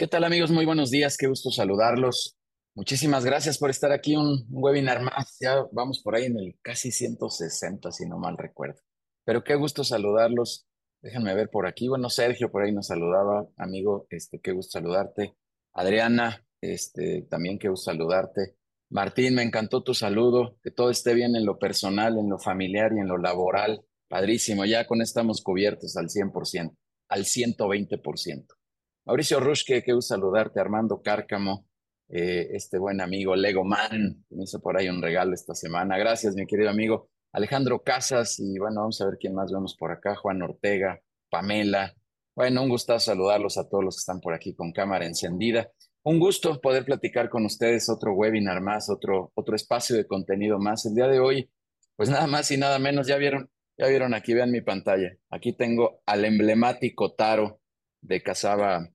¿Qué tal amigos? Muy buenos días, qué gusto saludarlos. Muchísimas gracias por estar aquí, un, webinar más. Ya vamos por ahí en el casi 160, si no mal recuerdo. Pero qué gusto saludarlos. Déjenme ver por aquí. Bueno, Sergio por ahí nos saludaba. Amigo, este, qué gusto saludarte. Adriana, este, también qué gusto saludarte. Martín, me encantó tu saludo. Que todo esté bien en lo personal, en lo familiar y en lo laboral. Padrísimo, ya con estamos cubiertos al 100%, al 120%. Mauricio Rushke, qué gusto saludarte. Armando Cárcamo, eh, este buen amigo Lego Man, que me hizo por ahí un regalo esta semana. Gracias, mi querido amigo. Alejandro Casas, y bueno, vamos a ver quién más vemos por acá. Juan Ortega, Pamela. Bueno, un gusto saludarlos a todos los que están por aquí con cámara encendida. Un gusto poder platicar con ustedes otro webinar más, otro, otro espacio de contenido más. El día de hoy, pues nada más y nada menos, ya vieron, ya vieron aquí, vean mi pantalla. Aquí tengo al emblemático Taro de Casaba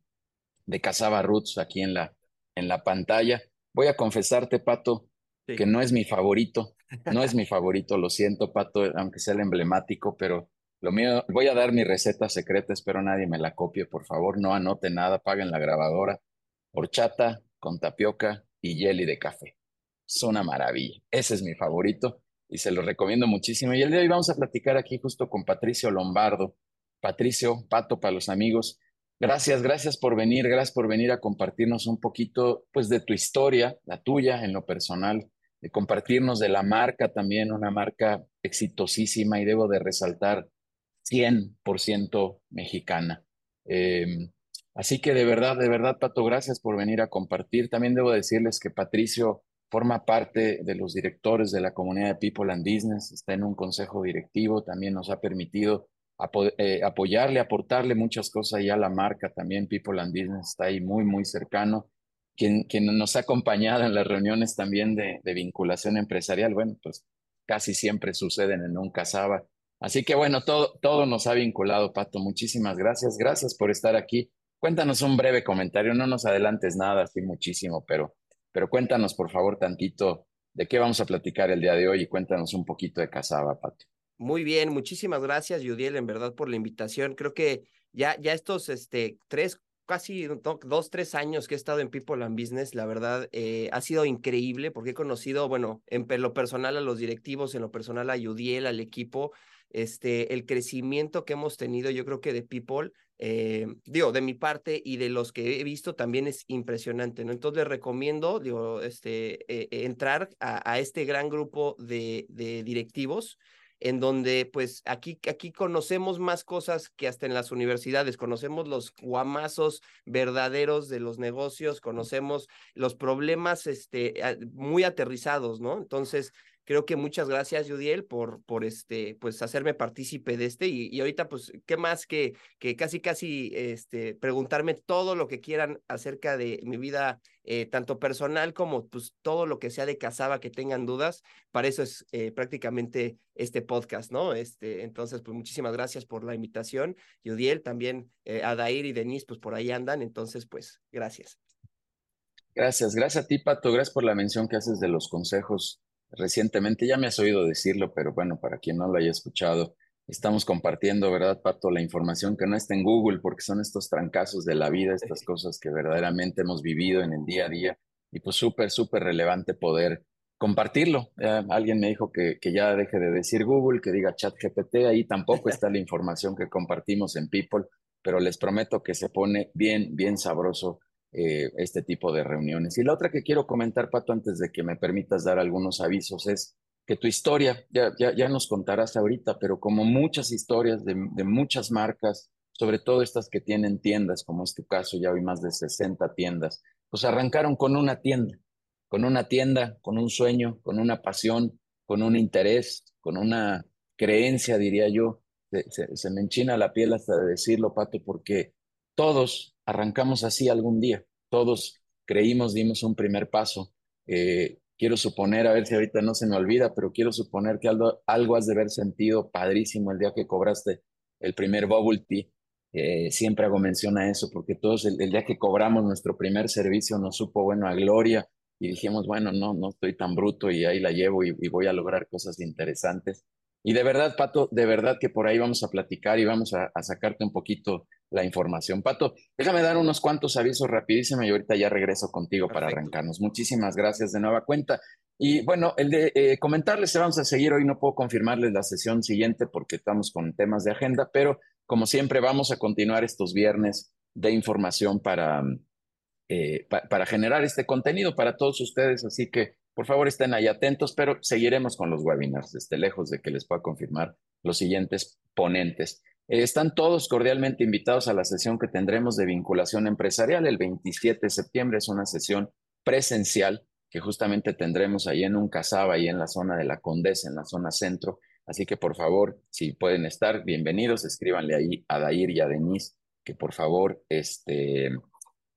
de Casaba Roots aquí en la, en la pantalla. Voy a confesarte, Pato, que no es mi favorito, no es mi favorito, lo siento, Pato, aunque sea el emblemático, pero lo mío, voy a dar mi receta secreta, espero nadie me la copie, por favor, no anote nada, paguen la grabadora. Horchata con tapioca y jelly de café. Es una maravilla. Ese es mi favorito y se lo recomiendo muchísimo. Y el día de hoy vamos a platicar aquí justo con Patricio Lombardo. Patricio, Pato para los amigos, Gracias, gracias por venir, gracias por venir a compartirnos un poquito pues de tu historia, la tuya en lo personal, de compartirnos de la marca también, una marca exitosísima y debo de resaltar 100% mexicana. Em, así que de verdad, de verdad, Pato, gracias por venir a compartir. También debo decirles que Patricio forma parte de los directores de la comunidad de People and Business, está en un consejo directivo, también nos ha permitido eh, apoyarle, aportarle muchas cosas ya a la marca también. People and Business está ahí muy, muy cercano. Quien, quien nos ha acompañado en las reuniones también de, de vinculación empresarial, bueno, pues casi siempre suceden en un casaba. Así que bueno, todo, todo nos ha vinculado, Pato. Muchísimas gracias. Gracias por estar aquí. Cuéntanos un breve comentario, no nos adelantes nada, así muchísimo, pero, pero cuéntanos por favor tantito de qué vamos a platicar el día de hoy y cuéntanos un poquito de Casaba, Pato. Muy bien, muchísimas gracias, Yudiel, en verdad, por la invitación. Creo que ya, ya estos este, tres, casi dos, tres años que he estado en People and Business, la verdad, eh, ha sido increíble porque he conocido, bueno, en lo personal a los directivos, en lo personal a Yudiel, al equipo, este, el crecimiento que hemos tenido, yo creo que de People, eh, digo, de mi parte y de los que he visto también es impresionante, ¿no? Entonces les recomiendo, digo, este, eh, entrar a, a, este gran grupo de, de directivos en donde pues aquí, aquí conocemos más cosas que hasta en las universidades, conocemos los guamazos verdaderos de los negocios, conocemos los problemas este, muy aterrizados, ¿no? Entonces, creo que muchas gracias, Judiel, por, por este, pues hacerme partícipe de este. Y, y, ahorita, pues, ¿qué más que, que casi, casi este, preguntarme todo lo que quieran acerca de mi vida, eh, tanto personal como pues todo lo que sea de casaba que tengan dudas? Para eso es eh, prácticamente este podcast, ¿no? Este, entonces, pues muchísimas gracias por la invitación. Judiel, también eh, Adair y Denise, pues por ahí andan. Entonces, pues, gracias. Gracias, gracias a ti, Pato. Gracias por la mención que haces de los consejos recientemente, ya me has oído decirlo, pero bueno, para quien no lo haya escuchado, estamos compartiendo, ¿verdad, Pato? La información que no está en Google, porque son estos trancazos de la vida, estas cosas que verdaderamente hemos vivido en el día a día, y pues súper, súper relevante poder compartirlo. alguien me dijo que, que ya deje de decir Google, que diga chat GPT, ahí tampoco está la información que compartimos en People, pero les prometo que se pone bien, bien sabroso eh, este tipo de reuniones. Y la otra que quiero comentar, Pato, antes de que me permitas dar algunos avisos, es que tu historia, ya, ya, nos contarás ahorita, pero como muchas historias de, muchas marcas, sobre todo estas que tienen tiendas, como es tu caso, ya hay más de 60 tiendas, pues arrancaron con una tienda, con una tienda, con un sueño, con una pasión, con un interés, con una creencia, diría yo. Se, se me enchina la piel hasta de decirlo, Pato, porque todos arrancamos así algún día, todos creímos, dimos un primer paso. Eh, quiero suponer, a ver si ahorita no se me olvida, pero quiero suponer que algo, algo has de haber sentido padrísimo el día que cobraste el primer bubble tea. Eh, siempre hago mención a eso, porque todos el, día que cobramos nuestro primer servicio nos supo, bueno, a gloria y dijimos, bueno, no, no estoy tan bruto y ahí la llevo y, y voy a lograr cosas interesantes. Y de verdad, Pato, de verdad que por ahí vamos a platicar y vamos a, a, sacarte un poquito la información. Pato, déjame dar unos cuantos avisos rapidísimo y ahorita ya regreso contigo para arrancarnos. Muchísimas gracias de nueva cuenta. Y bueno, el de eh, comentarles, vamos a seguir hoy, no puedo confirmarles la sesión siguiente porque estamos con temas de agenda, pero como siempre vamos a continuar estos viernes de información para, eh, para generar este contenido para todos ustedes, así que por favor estén ahí atentos, pero seguiremos con los webinars, desde lejos de que les pueda confirmar los siguientes ponentes. Eh, están todos cordialmente invitados a la sesión que tendremos de vinculación empresarial el 27 de septiembre. Es una sesión presencial que justamente tendremos ahí en un casaba, ahí en la zona de la Condesa, en la zona centro. Así que por favor, si pueden estar, bienvenidos, escríbanle ahí a Dair y a Denise que por favor este,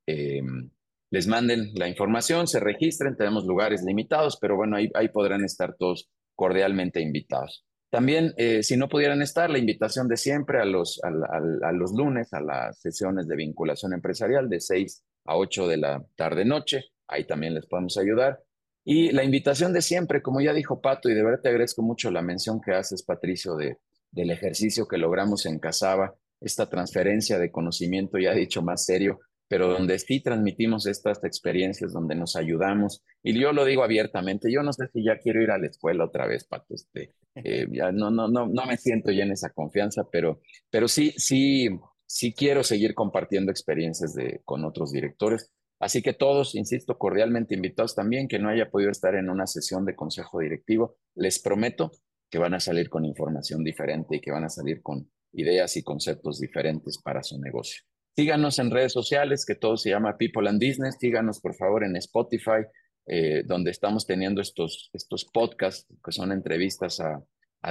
em, les manden la información, se registren, tenemos lugares limitados, pero bueno, ahí, ahí podrán estar todos cordialmente invitados. También, eh, si no pudieran estar, la invitación de siempre a los, a, los lunes a las sesiones de vinculación empresarial de 6 a 8 de la tarde-noche. Ahí también les podemos ayudar. Y la invitación de siempre, como ya dijo Pato, y de verdad te agradezco mucho la mención que haces, Patricio, de, del ejercicio que logramos en Casaba, esta transferencia de conocimiento, ya dicho más serio, pero donde sí transmitimos estas experiencias, donde nos ayudamos. Y yo lo digo abiertamente, yo no sé si ya quiero ir a la escuela otra vez, Pato, este, eh, no, no, no, no me siento ya en esa confianza, pero, pero sí, sí, sí quiero seguir compartiendo experiencias de, con otros directores. Así que todos, insisto, cordialmente invitados también, que no haya podido estar en una sesión de consejo directivo, les prometo que van a salir con información diferente y que van a salir con ideas y conceptos diferentes para su negocio. Síganos en redes sociales, que todo se llama People and Business. Síganos, por favor, en Spotify, eh, donde estamos teniendo estos, estos podcasts, que son entrevistas a,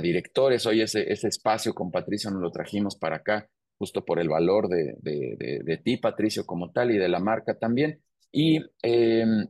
directores. Hoy ese, ese espacio con Patricio nos lo trajimos para acá, justo por el valor de, de, ti, Patricio, como tal, y de la marca también. Y em,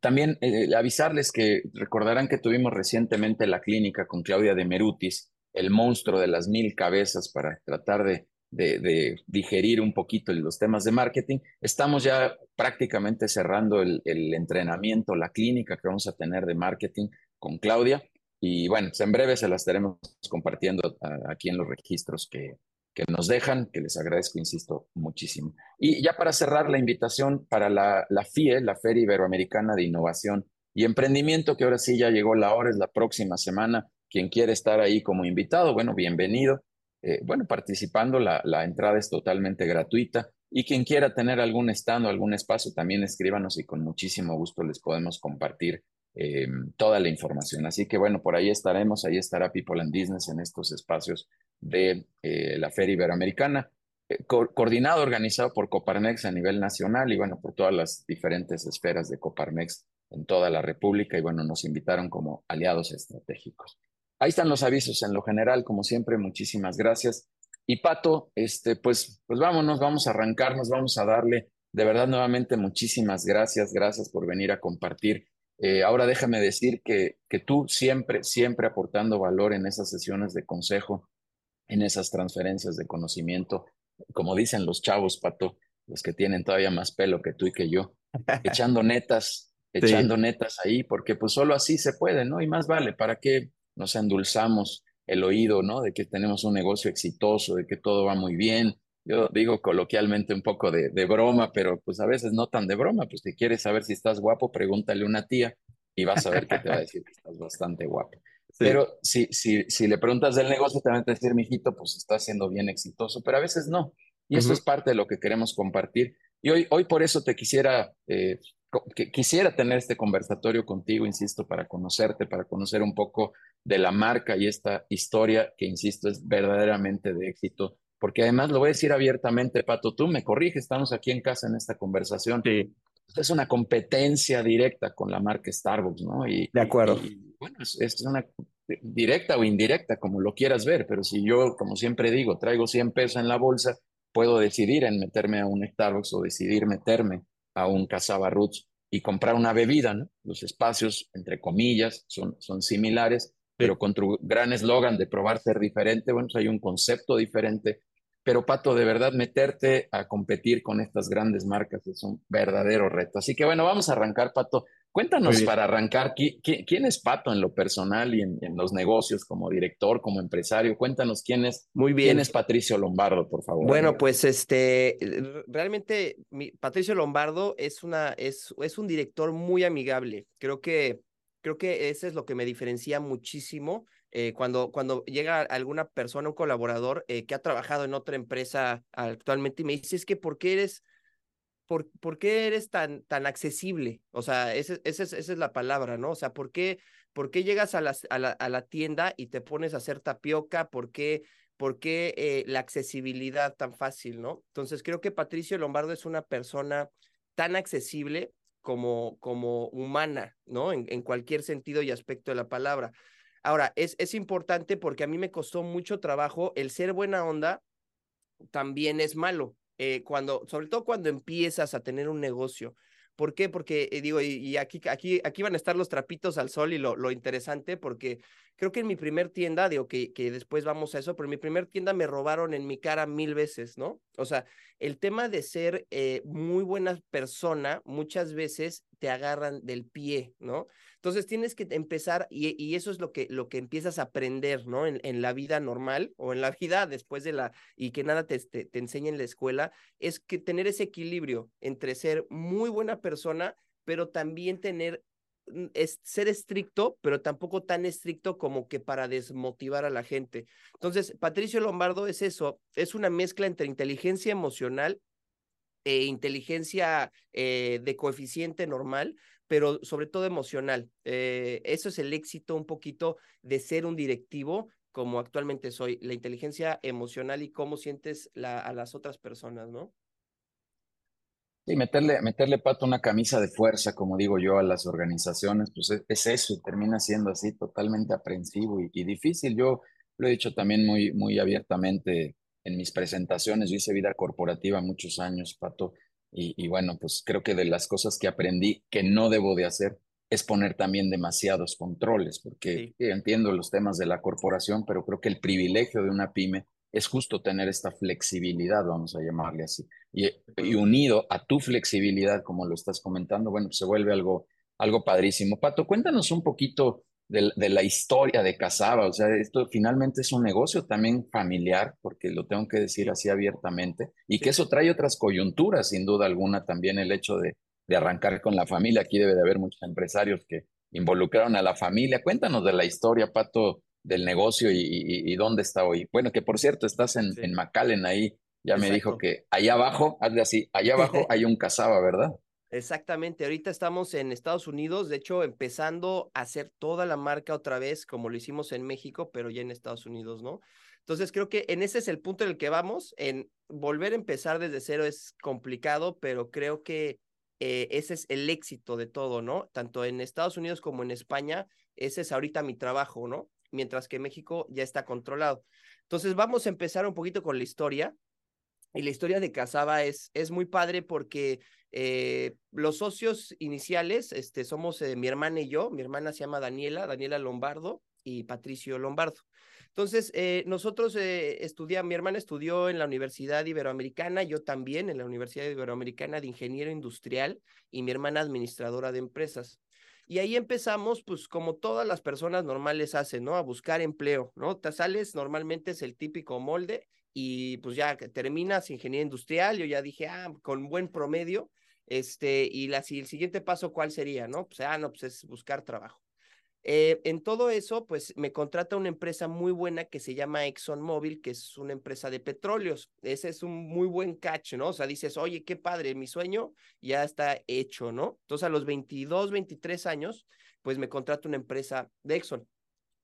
también eh, avisarles que recordarán que tuvimos recientemente la clínica con Claudia de Merutis, el monstruo de las mil cabezas para tratar de de, digerir un poquito los temas de marketing. Estamos ya prácticamente cerrando el, entrenamiento, la clínica que vamos a tener de marketing con Claudia. Y bueno, pues en breve se las estaremos compartiendo aquí en los registros que, que nos dejan, que les agradezco, insisto, muchísimo. Y ya para cerrar la invitación para la, la FIE, la Feria Iberoamericana de Innovación y Emprendimiento, que ahora sí ya llegó la hora, es la próxima semana. Quien quiere estar ahí como invitado, bueno, bienvenido. Eh, bueno, participando, la, entrada es totalmente gratuita y quien quiera tener algún stand o algún espacio, también escríbanos y con muchísimo gusto les podemos compartir eh, toda la información. Así que bueno, por ahí estaremos, ahí estará People and Business en estos espacios de eh, la Feria Iberoamericana, coordinado, organizado por Coparmex a nivel nacional y bueno, por todas las diferentes esferas de Coparmex en toda la República y bueno, nos invitaron como aliados estratégicos. Ahí están los avisos en lo general, como siempre, muchísimas gracias. Y Pato, este, pues, pues vámonos, vamos a arrancarnos, vamos a darle, de verdad, nuevamente, muchísimas gracias, gracias por venir a compartir. Eh, ahora déjame decir que, que tú siempre, siempre aportando valor en esas sesiones de consejo, en esas transferencias de conocimiento, como dicen los chavos, Pato, los que tienen todavía más pelo que tú y que yo, echando netas, echando netas ahí, porque pues solo así se puede, ¿no? Y más vale, ¿para qué? Nos endulzamos el oído, ¿no? De que tenemos un negocio exitoso, de que todo va muy bien. Yo digo coloquialmente un poco de, broma, pero pues a veces no tan de broma, pues si quieres saber si estás guapo, pregúntale a una tía y vas a ver que te va a decir que estás bastante guapo. Pero si, si, si le preguntas del negocio, te va a decir, mijito, pues está siendo bien exitoso, pero a veces no. Y eso es parte de lo que queremos compartir. Y hoy, hoy por eso te quisiera eh, quisiera tener este conversatorio contigo, insisto, para conocerte, para conocer un poco de la marca y esta historia que, insisto, es verdaderamente de éxito. Porque además lo voy a decir abiertamente, Pato, tú me corriges, estamos aquí en casa en esta conversación. Sí. Es una competencia directa con la marca Starbucks, ¿no? Y, de acuerdo. bueno, es, es, una directa o indirecta, como lo quieras ver, pero si yo, como siempre digo, traigo 100 pesos en la bolsa, puedo decidir en meterme a un Starbucks o decidir meterme a un Casaba Roots y comprar una bebida, ¿no? Los espacios, entre comillas, son, son similares, pero con tu gran eslogan de probar ser diferente, bueno, pues hay un concepto diferente. Pero Pato, de verdad, meterte a competir con estas grandes marcas es un verdadero reto. Así que bueno, vamos a arrancar, Pato. Cuéntanos para arrancar, ¿quién es Pato en lo personal y en, los negocios como director, como empresario? Cuéntanos quién es, Muy bien. quién es Patricio Lombardo, por favor. Bueno, pues este, realmente Patricio Lombardo es, una, es, es un director muy amigable. Creo que, creo que ese es lo que me diferencia muchísimo. Eh, cuando, cuando llega alguna persona, un colaborador eh, que ha trabajado en otra empresa actualmente y me dice, es que ¿por qué eres ¿por, qué eres tan, tan accesible? O sea, esa, es la palabra, ¿no? O sea, ¿por qué, por qué llegas a, a, la, a la tienda y te pones a hacer tapioca? ¿Por qué, por qué eh, la accesibilidad tan fácil, ¿no? Entonces, creo que Patricio Lombardo es una persona tan accesible como, como humana, ¿no? En, en cualquier sentido y aspecto de la palabra. Ahora, es, es importante porque a mí me costó mucho trabajo el ser buena onda también es malo. Eh, cuando, sobre todo cuando empiezas a tener un negocio. ¿Por qué? Porque eh, digo, y, aquí, aquí, aquí van a estar los trapitos al sol y lo, lo interesante, porque creo que en mi primer tienda, digo que, que después vamos a eso, pero en mi primer tienda me robaron en mi cara mil veces, ¿no? O sea, el tema de ser eh, muy buena persona, muchas veces te agarran del pie, ¿no? Entonces tienes que empezar, y, eso es lo que, lo que empiezas a aprender, ¿no? En, en, la vida normal o en la vida después de la, y que nada te, te, te enseña en la escuela, es que tener ese equilibrio entre ser muy buena persona, pero también tener es ser estricto, pero tampoco tan estricto como que para desmotivar a la gente. Entonces, Patricio Lombardo es eso, es una mezcla entre inteligencia emocional e inteligencia eh, de coeficiente normal, pero sobre todo emocional. Eh, eso es el éxito un poquito de ser un directivo como actualmente soy, la inteligencia emocional y cómo sientes a las otras personas, ¿no? Sí, meterle, meterle pato una camisa de fuerza, como digo yo, a las organizaciones, pues es, eso y termina siendo así totalmente aprensivo y, difícil. Yo lo he dicho también muy, muy abiertamente en mis presentaciones. Yo hice vida corporativa muchos años, Pato, y, bueno, pues creo que de las cosas que aprendí que no debo de hacer es poner también demasiados controles, porque entiendo los temas de la corporación, pero creo que el privilegio de una pyme es justo tener esta flexibilidad, vamos a llamarle así. Y, unido a tu flexibilidad, como lo estás comentando, bueno, se vuelve algo, algo padrísimo. Pato, cuéntanos un poquito de, de, la historia de Casaba. O sea, esto finalmente es un negocio también familiar, porque lo tengo que decir así abiertamente, y que eso trae otras coyunturas, sin duda alguna, también el hecho de, de arrancar con la familia. Aquí debe de haber muchos empresarios que involucraron a la familia. Cuéntanos de la historia, Pato, del negocio y, dónde está hoy. Bueno, que por cierto, estás en, en McAllen ahí. Ya me dijo que allá abajo, hazle así, allá abajo hay un Casaba, ¿verdad? Exactamente, ahorita estamos en Estados Unidos, de hecho empezando a hacer toda la marca otra vez como lo hicimos en México, pero ya en Estados Unidos, ¿no? Entonces creo que en ese es el punto en el que vamos, en volver a empezar desde cero es complicado, pero creo que eh, ese es el éxito de todo, ¿no? Tanto en Estados Unidos como en España, ese es ahorita mi trabajo, ¿no? Mientras que México ya está controlado. Entonces vamos a empezar un poquito con la historia. Y la historia de Casaba es, es muy padre porque eh, los socios iniciales este, somos eh, mi hermana y yo. Mi hermana se llama Daniela, Daniela Lombardo y Patricio Lombardo. Entonces, eh, nosotros estudiamos, mi hermana estudió en la Universidad Iberoamericana, yo también en la Universidad Iberoamericana de Ingeniero Industrial y mi hermana administradora de empresas. Y ahí empezamos, pues como todas las personas normales hacen, ¿no? A buscar empleo, ¿no? Te sales, normalmente es el típico molde y pues ya terminas ingeniería industrial, yo ya dije, ah, con buen promedio, este, y, la, el siguiente paso, ¿cuál sería? No, pues, ah, no, pues es buscar trabajo. Eh, en todo eso, pues me contrata una empresa muy buena que se llama ExxonMobil, que es una empresa de petróleos. Ese es un muy buen catch, ¿no? O sea, dices, oye, qué padre, mi sueño ya está hecho, ¿no? Entonces, a los 22, 23 años, pues me contrata una empresa de Exxon.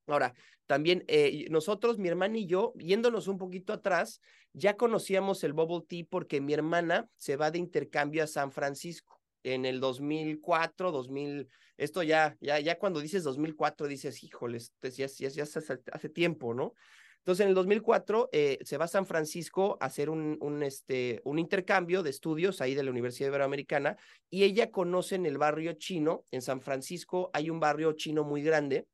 Ahora, también eh, nosotros, mi hermana y yo, yéndonos un poquito atrás, ya conocíamos el bubble tea porque mi hermana se va de intercambio a San Francisco en el 2004, 2000, esto ya, ya, ya cuando dices 2004 dices, híjoles, ya, ya, ya hace, hace, tiempo, ¿no? Entonces, en el 2004 eh, se va a San Francisco a hacer un, este, un intercambio de estudios ahí de la Universidad Iberoamericana y ella conoce en el barrio chino, en San Francisco hay un barrio chino muy grande,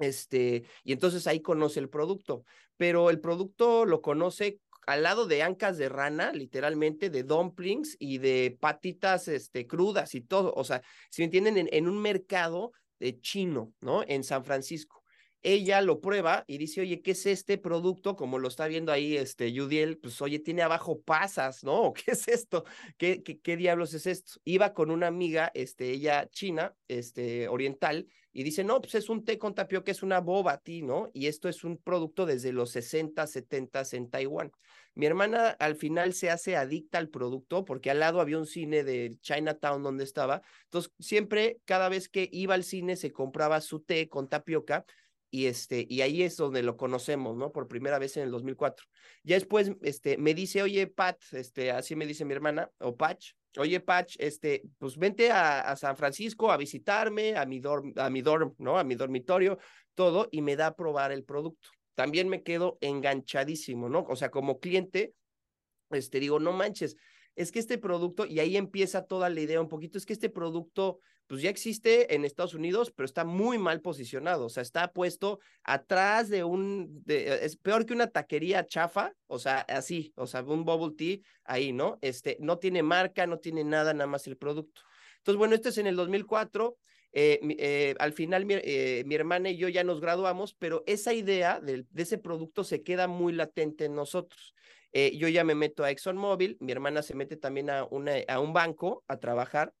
este, y entonces ahí conoce el producto, pero el producto lo conoce al lado de ancas de rana, literalmente, de dumplings y de patitas este, crudas y todo. O sea, si me entienden, en, un mercado de chino, ¿no? En San Francisco ella lo prueba y dice, oye, ¿qué es este producto? Como lo está viendo ahí este Judiel, pues oye, tiene abajo pasas, ¿no? ¿Qué es esto? ¿Qué, qué, qué diablos es esto? Iba con una amiga, este, ella china, este, oriental, y dice, no, pues es un té con tapioca, es una boba ¿no? Y esto es un producto desde los 60, 70 en Taiwán. Mi hermana al final se hace adicta al producto porque al lado había un cine de Chinatown donde estaba. Entonces, siempre, cada vez que iba al cine, se compraba su té con tapioca y este y ahí es donde lo conocemos, ¿no? Por primera vez en el 2004. Ya después este me dice, "Oye, Pat, este así me dice mi hermana o Patch, oye, Patch, este pues vente a, San Francisco a visitarme, a mi dorm, a mi dorm, ¿no? A mi dormitorio, todo y me da a probar el producto. También me quedo enganchadísimo, ¿no? O sea, como cliente este digo, "No manches, es que este producto, y ahí empieza toda la idea un poquito, es que este producto pues ya existe en Estados Unidos, pero está muy mal posicionado, o sea, está puesto atrás de un, de, es peor que una taquería chafa, o sea, así, o sea, un bubble tea ahí, ¿no? Este, no tiene marca, no tiene nada, nada más el producto. Entonces, bueno, esto es en el 2004, eh, eh, al final mi, eh, mi, hermana y yo ya nos graduamos, pero esa idea de, ese producto se queda muy latente en nosotros. Yo ya me meto a ExxonMobil, mi hermana se mete también a un banco a trabajar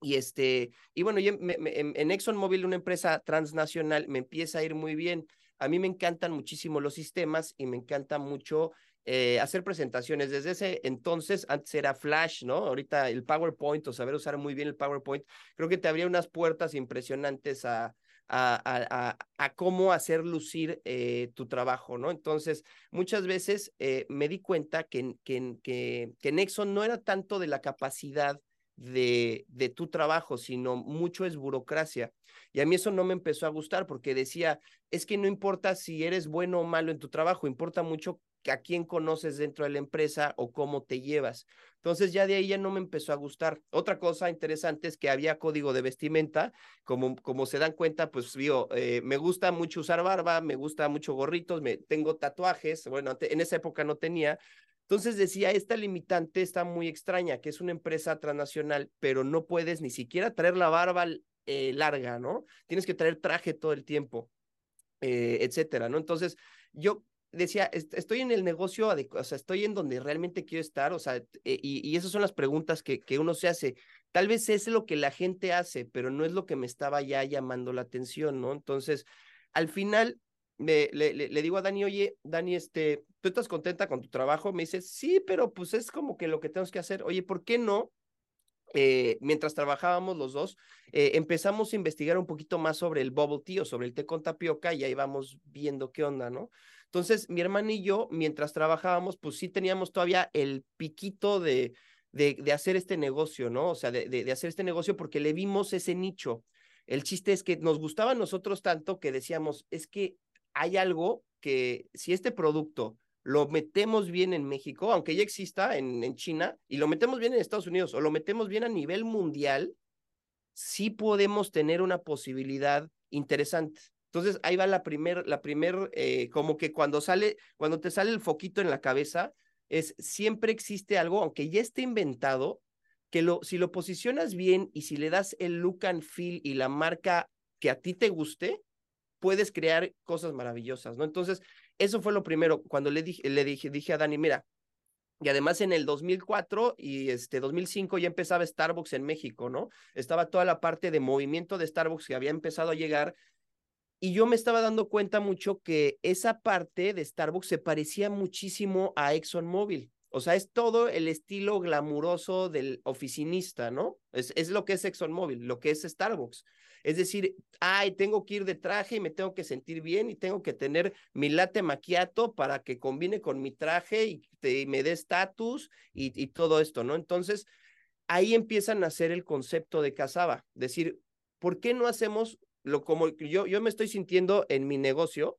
y este, y bueno, yo me, me, en ExxonMobil, una empresa transnacional, me empieza a ir muy bien. A mí me encantan muchísimo los sistemas y me encanta mucho eh, hacer presentaciones. Desde ese entonces, antes era Flash, ¿no? Ahorita el PowerPoint o saber usar muy bien el PowerPoint, creo que te abría unas puertas impresionantes a, a, a, cómo hacer lucir eh, tu trabajo, ¿no? Entonces, muchas veces eh, me di cuenta que, que, que, que Nexon no era tanto de la capacidad de, de tu trabajo, sino mucho es burocracia. Y a mí eso no me empezó a gustar porque decía, es que no importa si eres bueno o malo en tu trabajo, importa mucho a quién conoces dentro de la empresa o cómo te llevas. Entonces ya de ahí ya no me empezó a gustar. Otra cosa interesante es que había código de vestimenta, como, como se dan cuenta, pues digo, eh, me gusta mucho usar barba, me gusta mucho gorritos, me, tengo tatuajes, bueno, en esa época no tenía, entonces decía, esta limitante está muy extraña, que es una empresa transnacional, pero no puedes ni siquiera traer la barba eh, larga, ¿no? Tienes que traer traje todo el tiempo, eh, etcétera, ¿no? Entonces, yo decía, estoy en el negocio, o sea, estoy en donde realmente quiero estar, o sea, eh, y, y, esas son las preguntas que, que uno se hace. Tal vez es lo que la gente hace, pero no es lo que me estaba ya llamando la atención, ¿no? Entonces, al final, me, le, le, le, digo a Dani, oye, Dani, este, ¿tú estás contenta con tu trabajo? Me dice, sí, pero pues es como que lo que tenemos que hacer. Oye, ¿por qué no? Eh, mientras trabajábamos los dos, eh, empezamos a investigar un poquito más sobre el bubble tea o sobre el té con tapioca y ahí vamos viendo qué onda, ¿no? Entonces, mi hermana y yo, mientras trabajábamos, pues sí teníamos todavía el piquito de, de, hacer este negocio, ¿no? O sea, de, de, de hacer este negocio porque le vimos ese nicho. El chiste es que nos gustaba a nosotros tanto que decíamos, es que hay algo que si este producto lo metemos bien en México, aunque ya exista en, en, China, y lo metemos bien en Estados Unidos, o lo metemos bien a nivel mundial, sí podemos tener una posibilidad interesante. Entonces, ahí va la primer, la primer, eh, como que cuando sale, cuando te sale el foquito en la cabeza, es siempre existe algo, aunque ya esté inventado, que lo, si lo posicionas bien y si le das el look and feel y la marca que a ti te guste, puedes crear cosas maravillosas, ¿no? Entonces, eso fue lo primero, cuando le dije, le dije, dije a Dani, mira, y además en el 2004 y este 2005 ya empezaba Starbucks en México, ¿no? Estaba toda la parte de movimiento de Starbucks que había empezado a llegar y yo me estaba dando cuenta mucho que esa parte de Starbucks se parecía muchísimo a ExxonMobil. O sea, es todo el estilo glamuroso del oficinista, ¿no? Es, es lo que es ExxonMobil, lo que es Starbucks. Es decir, ay, tengo que ir de traje y me tengo que sentir bien y tengo que tener mi latte macchiato para que combine con mi traje y, te, me dé estatus y, y, todo esto, ¿no? Entonces, ahí empiezan a hacer el concepto de casaba. Decir, ¿por qué no hacemos lo como yo, yo me estoy sintiendo en mi negocio?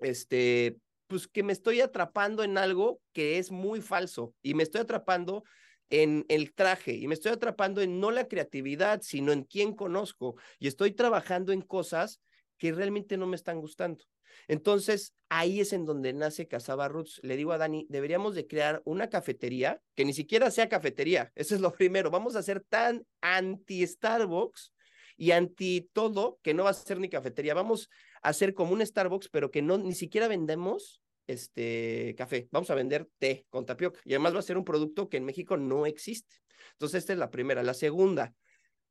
Este, pues que me estoy atrapando en algo que es muy falso y me estoy atrapando en el traje y me estoy atrapando en no la creatividad, sino en quién conozco y estoy trabajando en cosas que realmente no me están gustando. Entonces, ahí es en donde nace Casaba Roots. Le digo a Dani, deberíamos de crear una cafetería que ni siquiera sea cafetería. Eso es lo primero. Vamos a ser tan anti-Starbucks y anti todo que no va a ser ni cafetería. Vamos a hacer como un Starbucks, pero que no ni siquiera vendemos este café. Vamos a vender té con tapioca. Y además va a ser un producto que en México no existe. Entonces, esta es la primera. La segunda,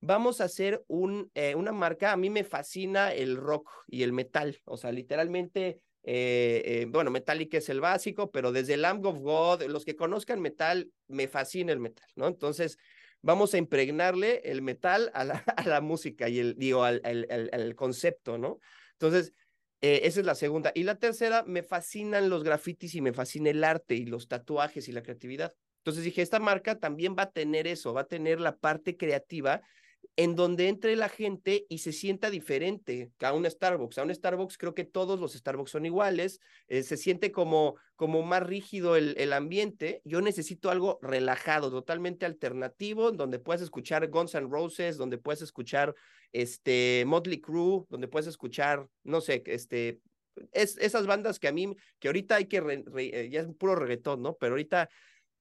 vamos a hacer un, eh, una marca, a mí me fascina el rock y el metal, o sea, literalmente, eh, eh, bueno, Metallica es el básico, pero desde Lamb of God, los que conozcan metal, me fascina el metal, ¿no? Entonces, vamos a impregnarle el metal a la, a la música y el, digo, al, al, concepto, ¿no? Entonces, esa es la segunda. Y la tercera, me fascinan los grafitis y me fascina el arte y los tatuajes y la creatividad. Entonces dije, esta marca también va a tener eso, va a tener la parte creativa en donde entre la gente y se sienta diferente a un Starbucks. A un Starbucks creo que todos los Starbucks son iguales, eh, se siente como, como más rígido el, el, ambiente. Yo necesito algo relajado, totalmente alternativo, donde puedas escuchar Guns N' Roses, donde puedes escuchar este Motley Crue, donde puedes escuchar, no sé, este es, esas bandas que a mí, que ahorita hay que, eh, ya es puro reggaetón, ¿no? Pero ahorita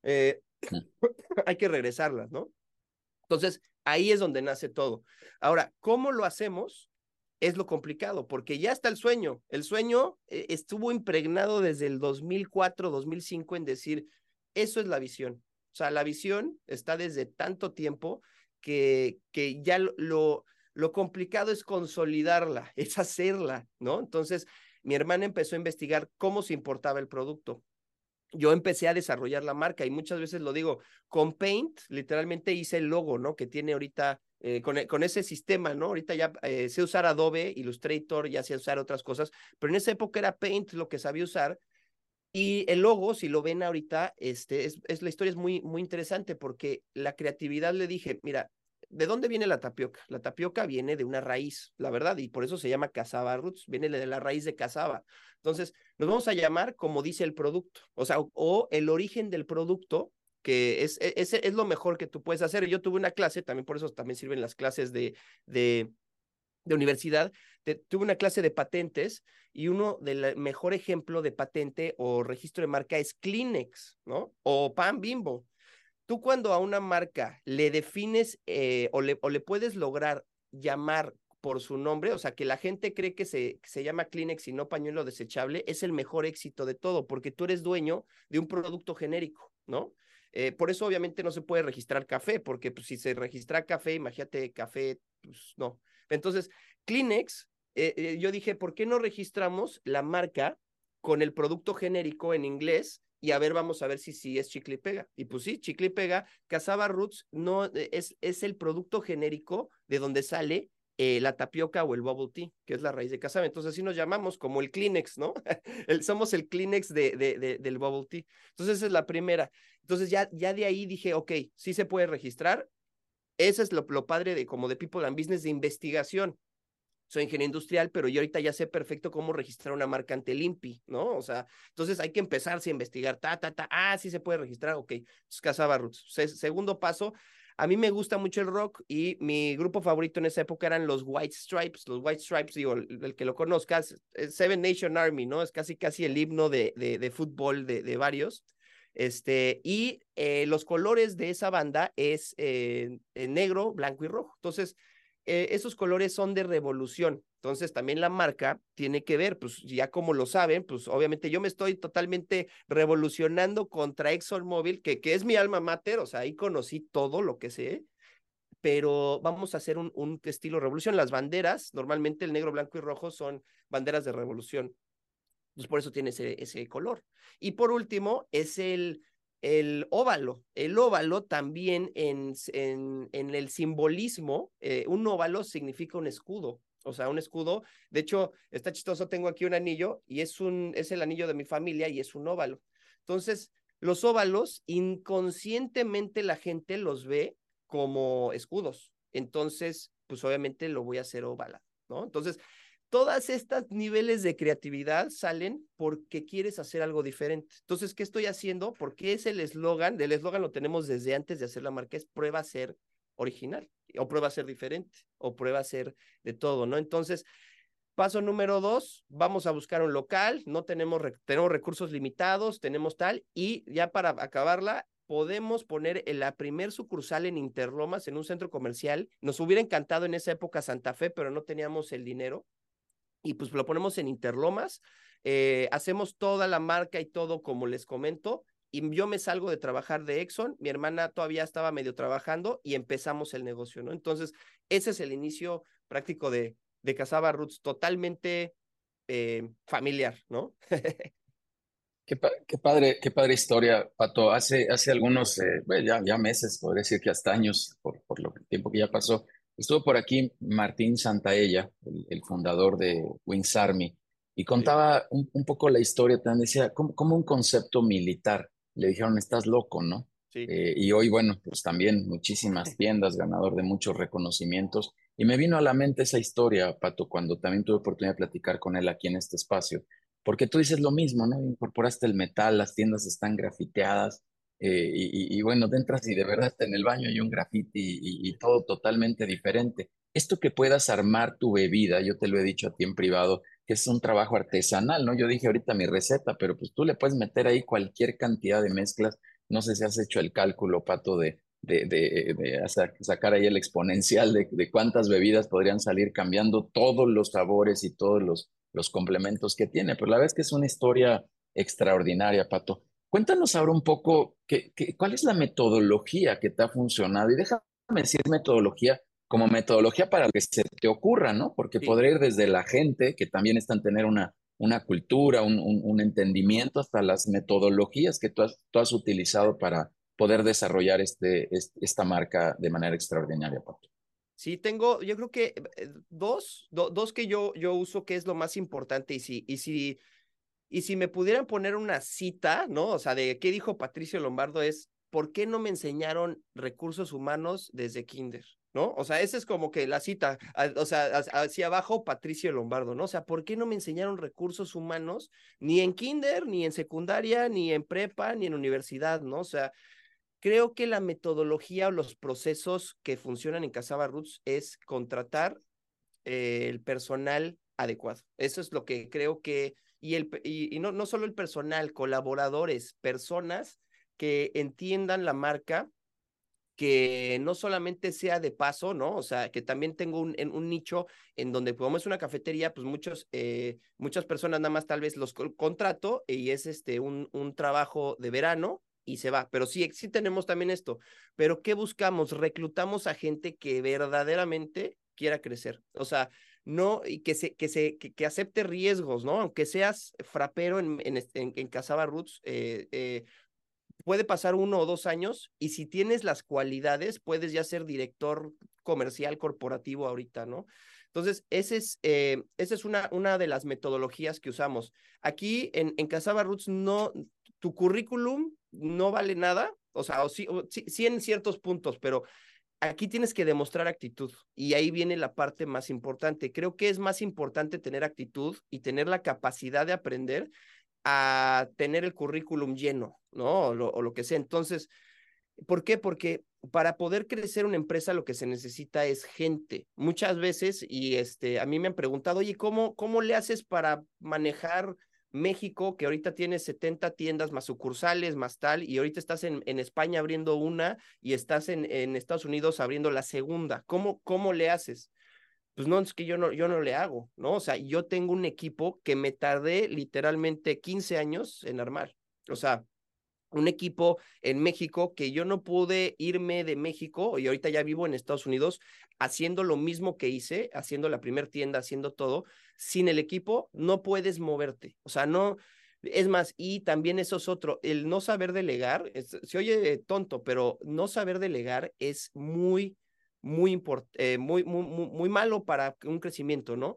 eh, hay que regresarlas, ¿no? Entonces, ahí es donde nace todo. Ahora, ¿cómo lo hacemos? Es lo complicado, porque ya está el sueño. El sueño eh, estuvo impregnado desde el 2004, 2005 en decir, eso es la visión. O sea, la visión está desde tanto tiempo que, que ya lo, lo complicado es consolidarla, es hacerla, ¿no? Entonces, mi hermana empezó a investigar cómo se importaba el producto yo empecé a desarrollar la marca y muchas veces lo digo, con Paint literalmente hice el logo, ¿no? Que tiene ahorita, eh, con, con, ese sistema, ¿no? Ahorita ya eh, sé usar Adobe, Illustrator, ya sé usar otras cosas, pero en esa época era Paint lo que sabía usar. Y el logo, si lo ven ahorita, este, es, es la historia es muy, muy interesante porque la creatividad le dije, mira, ¿De dónde viene la tapioca? La tapioca viene de una raíz, la verdad, y por eso se llama cassava roots, viene de la raíz de cassava. Entonces, nos vamos a llamar como dice el producto, o sea, o, el origen del producto, que es, e, es, es, lo mejor que tú puedes hacer. Yo tuve una clase, también por eso también sirven las clases de, de, de universidad, tuve una clase de patentes y uno del mejor ejemplo de patente o registro de marca es Kleenex, ¿no? O Pan Bimbo. Tú cuando a una marca le defines eh, o, le, o le puedes lograr llamar por su nombre, o sea, que la gente cree que se, se llama Kleenex y no pañuelo desechable, es el mejor éxito de todo, porque tú eres dueño de un producto genérico, ¿no? Eh, por eso obviamente no se puede registrar café, porque pues, si se registra café, imagínate café, pues no. Entonces, Kleenex, eh, yo dije, ¿por qué no registramos la marca con el producto genérico en inglés y a ver, vamos a ver si sí es chicle y pega. Y pues sí, chicle y pega. Casaba Roots no eh, es, es el producto genérico de donde sale eh, la tapioca o el bubble tea, que es la raíz de casaba. Entonces así nos llamamos como el Kleenex, ¿no? somos el Kleenex de, de, del bubble tea. Entonces esa es la primera. Entonces ya, ya de ahí dije, ok, sí se puede registrar. Ese es lo, lo padre de como de People and Business de investigación soy ingeniero industrial, pero yo ahorita ya sé perfecto cómo registrar una marca ante el INPI, ¿no? O sea, entonces hay que empezarse a investigar, ta, ta, ta, ah, sí se puede registrar, ok, es Casaba Roots. segundo paso, a mí me gusta mucho el rock y mi grupo favorito en esa época eran los White Stripes. Los White Stripes, digo, el, que lo conozcas, Seven Nation Army, ¿no? Es casi, casi el himno de, de, de fútbol de, de, varios. Este, y eh, los colores de esa banda es eh, negro, blanco y rojo. Entonces, eh, esos colores son de revolución. Entonces también la marca tiene que ver, pues ya como lo saben, pues obviamente yo me estoy totalmente revolucionando contra ExxonMobil, que, que es mi alma mater, o sea, ahí conocí todo lo que sé, pero vamos a hacer un, un estilo revolución. Las banderas, normalmente el negro, blanco y rojo son banderas de revolución. Pues por eso tiene ese, ese color. Y por último, es el, el óvalo. El óvalo también en, en, en el simbolismo, eh, un óvalo significa un escudo. O sea, un escudo. De hecho, está chistoso, tengo aquí un anillo y es, un, es el anillo de mi familia y es un óvalo. Entonces, los óvalos, inconscientemente la gente los ve como escudos. Entonces, pues obviamente lo voy a hacer óvala, ¿no? Entonces, todas estas niveles de creatividad salen porque quieres hacer algo diferente. Entonces, ¿qué estoy haciendo? Porque es el eslogan, del eslogan lo tenemos desde antes de hacer la marca, es prueba a ser original, o prueba a ser diferente, o prueba a ser de todo, ¿no? Entonces, Paso número dos, vamos a buscar un local, no tenemos, tenemos recursos limitados, tenemos tal, y ya para acabarla, podemos poner en la primer sucursal en Interlomas, en un centro comercial. Nos hubiera encantado en esa época Santa Fe, pero no teníamos el dinero. Y pues lo ponemos en Interlomas, eh, hacemos toda la marca y todo como les comento, y yo me salgo de trabajar de Exxon, mi hermana todavía estaba medio trabajando y empezamos el negocio, ¿no? Entonces, ese es el inicio práctico de, de Casaba Roots, totalmente eh, familiar, ¿no? Qué, padre, qué padre historia, Pato. Hace, hace algunos, eh, ya meses, podría decir que hasta años, por, por lo tiempo que ya pasó, estuvo por aquí Martín Santaella, el, el fundador de Wings Army, y contaba un, un, poco la historia, también decía, como, un concepto militar le dijeron, estás loco, ¿no? Sí. Eh, y hoy, bueno, pues también muchísimas tiendas, ganador de muchos reconocimientos. Y me vino a la mente esa historia, Pato, cuando también tuve oportunidad de platicar con él aquí en este espacio. Porque tú dices lo mismo, ¿no? Incorporaste el metal, las tiendas están grafiteadas, eh, y, y, bueno, entras y de verdad está en el baño hay un grafiti y, y, todo totalmente diferente. Esto que puedas armar tu bebida, yo te lo he dicho a ti en privado, que es un trabajo artesanal, ¿no? Yo dije ahorita mi receta, pero pues tú le puedes meter ahí cualquier cantidad de mezclas. No sé si has hecho el cálculo, Pato, de, de, de, de sacar ahí el exponencial de, de, cuántas bebidas podrían salir cambiando todos los sabores y todos los, los complementos que tiene. Pero la verdad es que es una historia extraordinaria, Pato. Cuéntanos ahora un poco que, que, cuál es la metodología que te ha funcionado y déjame decir metodología como metodología para que se te ocurra, ¿no? Porque sí. ir desde la gente, que también están tener una, una cultura, un, un, un, entendimiento, hasta las metodologías que tú has, tú has utilizado para poder desarrollar este, este, esta marca de manera extraordinaria, Pato. Sí, tengo, yo creo que eh, dos, do, dos que yo, yo uso que es lo más importante y si, y si, y si me pudieran poner una cita, ¿no? O sea, de qué dijo Patricio Lombardo es, ¿por qué no me enseñaron recursos humanos desde kinder? ¿no? O sea, esa es como que la cita, o sea, hacia abajo Patricio Lombardo, ¿no? O sea, ¿por qué no me enseñaron recursos humanos ni en kinder, ni en secundaria, ni en prepa, ni en universidad, ¿no? O sea, creo que la metodología o los procesos que funcionan en Casaba Roots es contratar eh, el personal adecuado. Eso es lo que creo que, y, el, y, no, no solo el personal, colaboradores, personas que entiendan la marca que no solamente sea de paso, ¿no? O sea, que también tengo un, en un nicho en donde como una cafetería, pues muchos, eh, muchas personas nada más tal vez los contrato y es este un, un trabajo de verano y se va. Pero sí, sí tenemos también esto. Pero ¿qué buscamos? Reclutamos a gente que verdaderamente quiera crecer. O sea, no, y que se, que se, que, que acepte riesgos, ¿no? Aunque seas frapero en, en, en, en Casaba Roots, eh, eh, puede pasar uno o dos años y si tienes las cualidades, puedes ya ser director comercial corporativo ahorita, ¿no? Entonces, ese es, eh, esa es una, una de las metodologías que usamos. Aquí en, en Casaba Roots, no, tu currículum no vale nada, o sea, o sí, o sí en ciertos puntos, pero aquí tienes que demostrar actitud y ahí viene la parte más importante. Creo que es más importante tener actitud y tener la capacidad de aprender a tener el currículum lleno, ¿no? O lo, que sea. Entonces, ¿por qué? Porque para poder crecer una empresa lo que se necesita es gente. Muchas veces, y este, a mí me han preguntado, oye, ¿cómo, cómo le haces para manejar México, que ahorita tiene 70 tiendas más sucursales, más tal, y ahorita estás en, en España abriendo una y estás en, en Estados Unidos abriendo la segunda? ¿Cómo, cómo le haces? pues no, es que yo no, yo no le hago, ¿no? O sea, yo tengo un equipo que me tardé literalmente 15 años en armar. O sea, un equipo en México que yo no pude irme de México y ahorita ya vivo en Estados Unidos haciendo lo mismo que hice, haciendo la primer tienda, haciendo todo. Sin el equipo no puedes moverte. O sea, no, es más, y también eso es otro, el no saber delegar, es, se oye tonto, pero no saber delegar es muy muy, eh, muy, muy, muy, muy malo para un crecimiento, ¿no?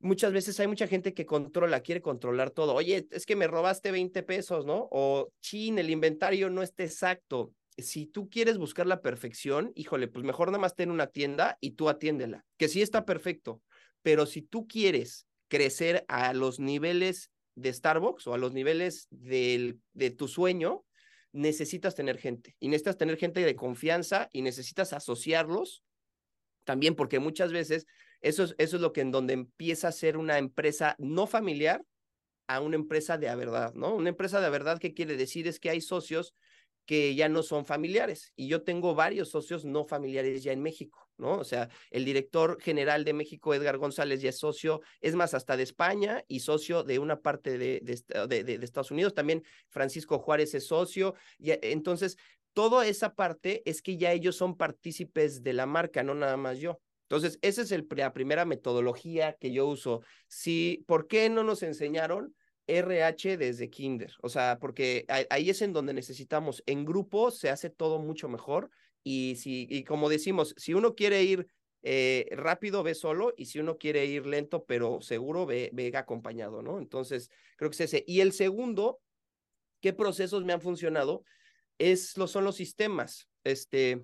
Muchas veces hay mucha gente que controla, quiere controlar todo. Oye, es que me robaste 20 pesos, ¿no? O, chin, el inventario no está exacto. Si tú quieres buscar la perfección, híjole, pues mejor nada más ten una tienda y tú atiéndela, que sí está perfecto. Pero si tú quieres crecer a los niveles de Starbucks o a los niveles del, de tu sueño, necesitas tener gente y necesitas tener gente de confianza y necesitas asociarlos también porque muchas veces eso es, eso es lo que en donde empieza a ser una empresa no familiar a una empresa de verdad, ¿no? Una empresa de verdad, ¿qué quiere decir? Es que hay socios que ya no son familiares. Y yo tengo varios socios no familiares ya en México, ¿no? O sea, el director general de México, Edgar González, ya es socio, es más, hasta de España y socio de una parte de, de, de, Estados Unidos. También Francisco Juárez es socio. Y, entonces, toda esa parte es que ya ellos son partícipes de la marca, no nada más yo. Entonces, esa es el, la primera metodología que yo uso. Sí, ¿Por qué no nos enseñaron? RH desde kinder, o sea, porque ahí es en donde necesitamos, en grupo se hace todo mucho mejor y si, y como decimos, si uno quiere ir eh, rápido, ve solo y si uno quiere ir lento, pero seguro, ve, ve acompañado, ¿no? Entonces, creo que es ese. Y el segundo, ¿qué procesos me han funcionado? Es, son los sistemas. Este,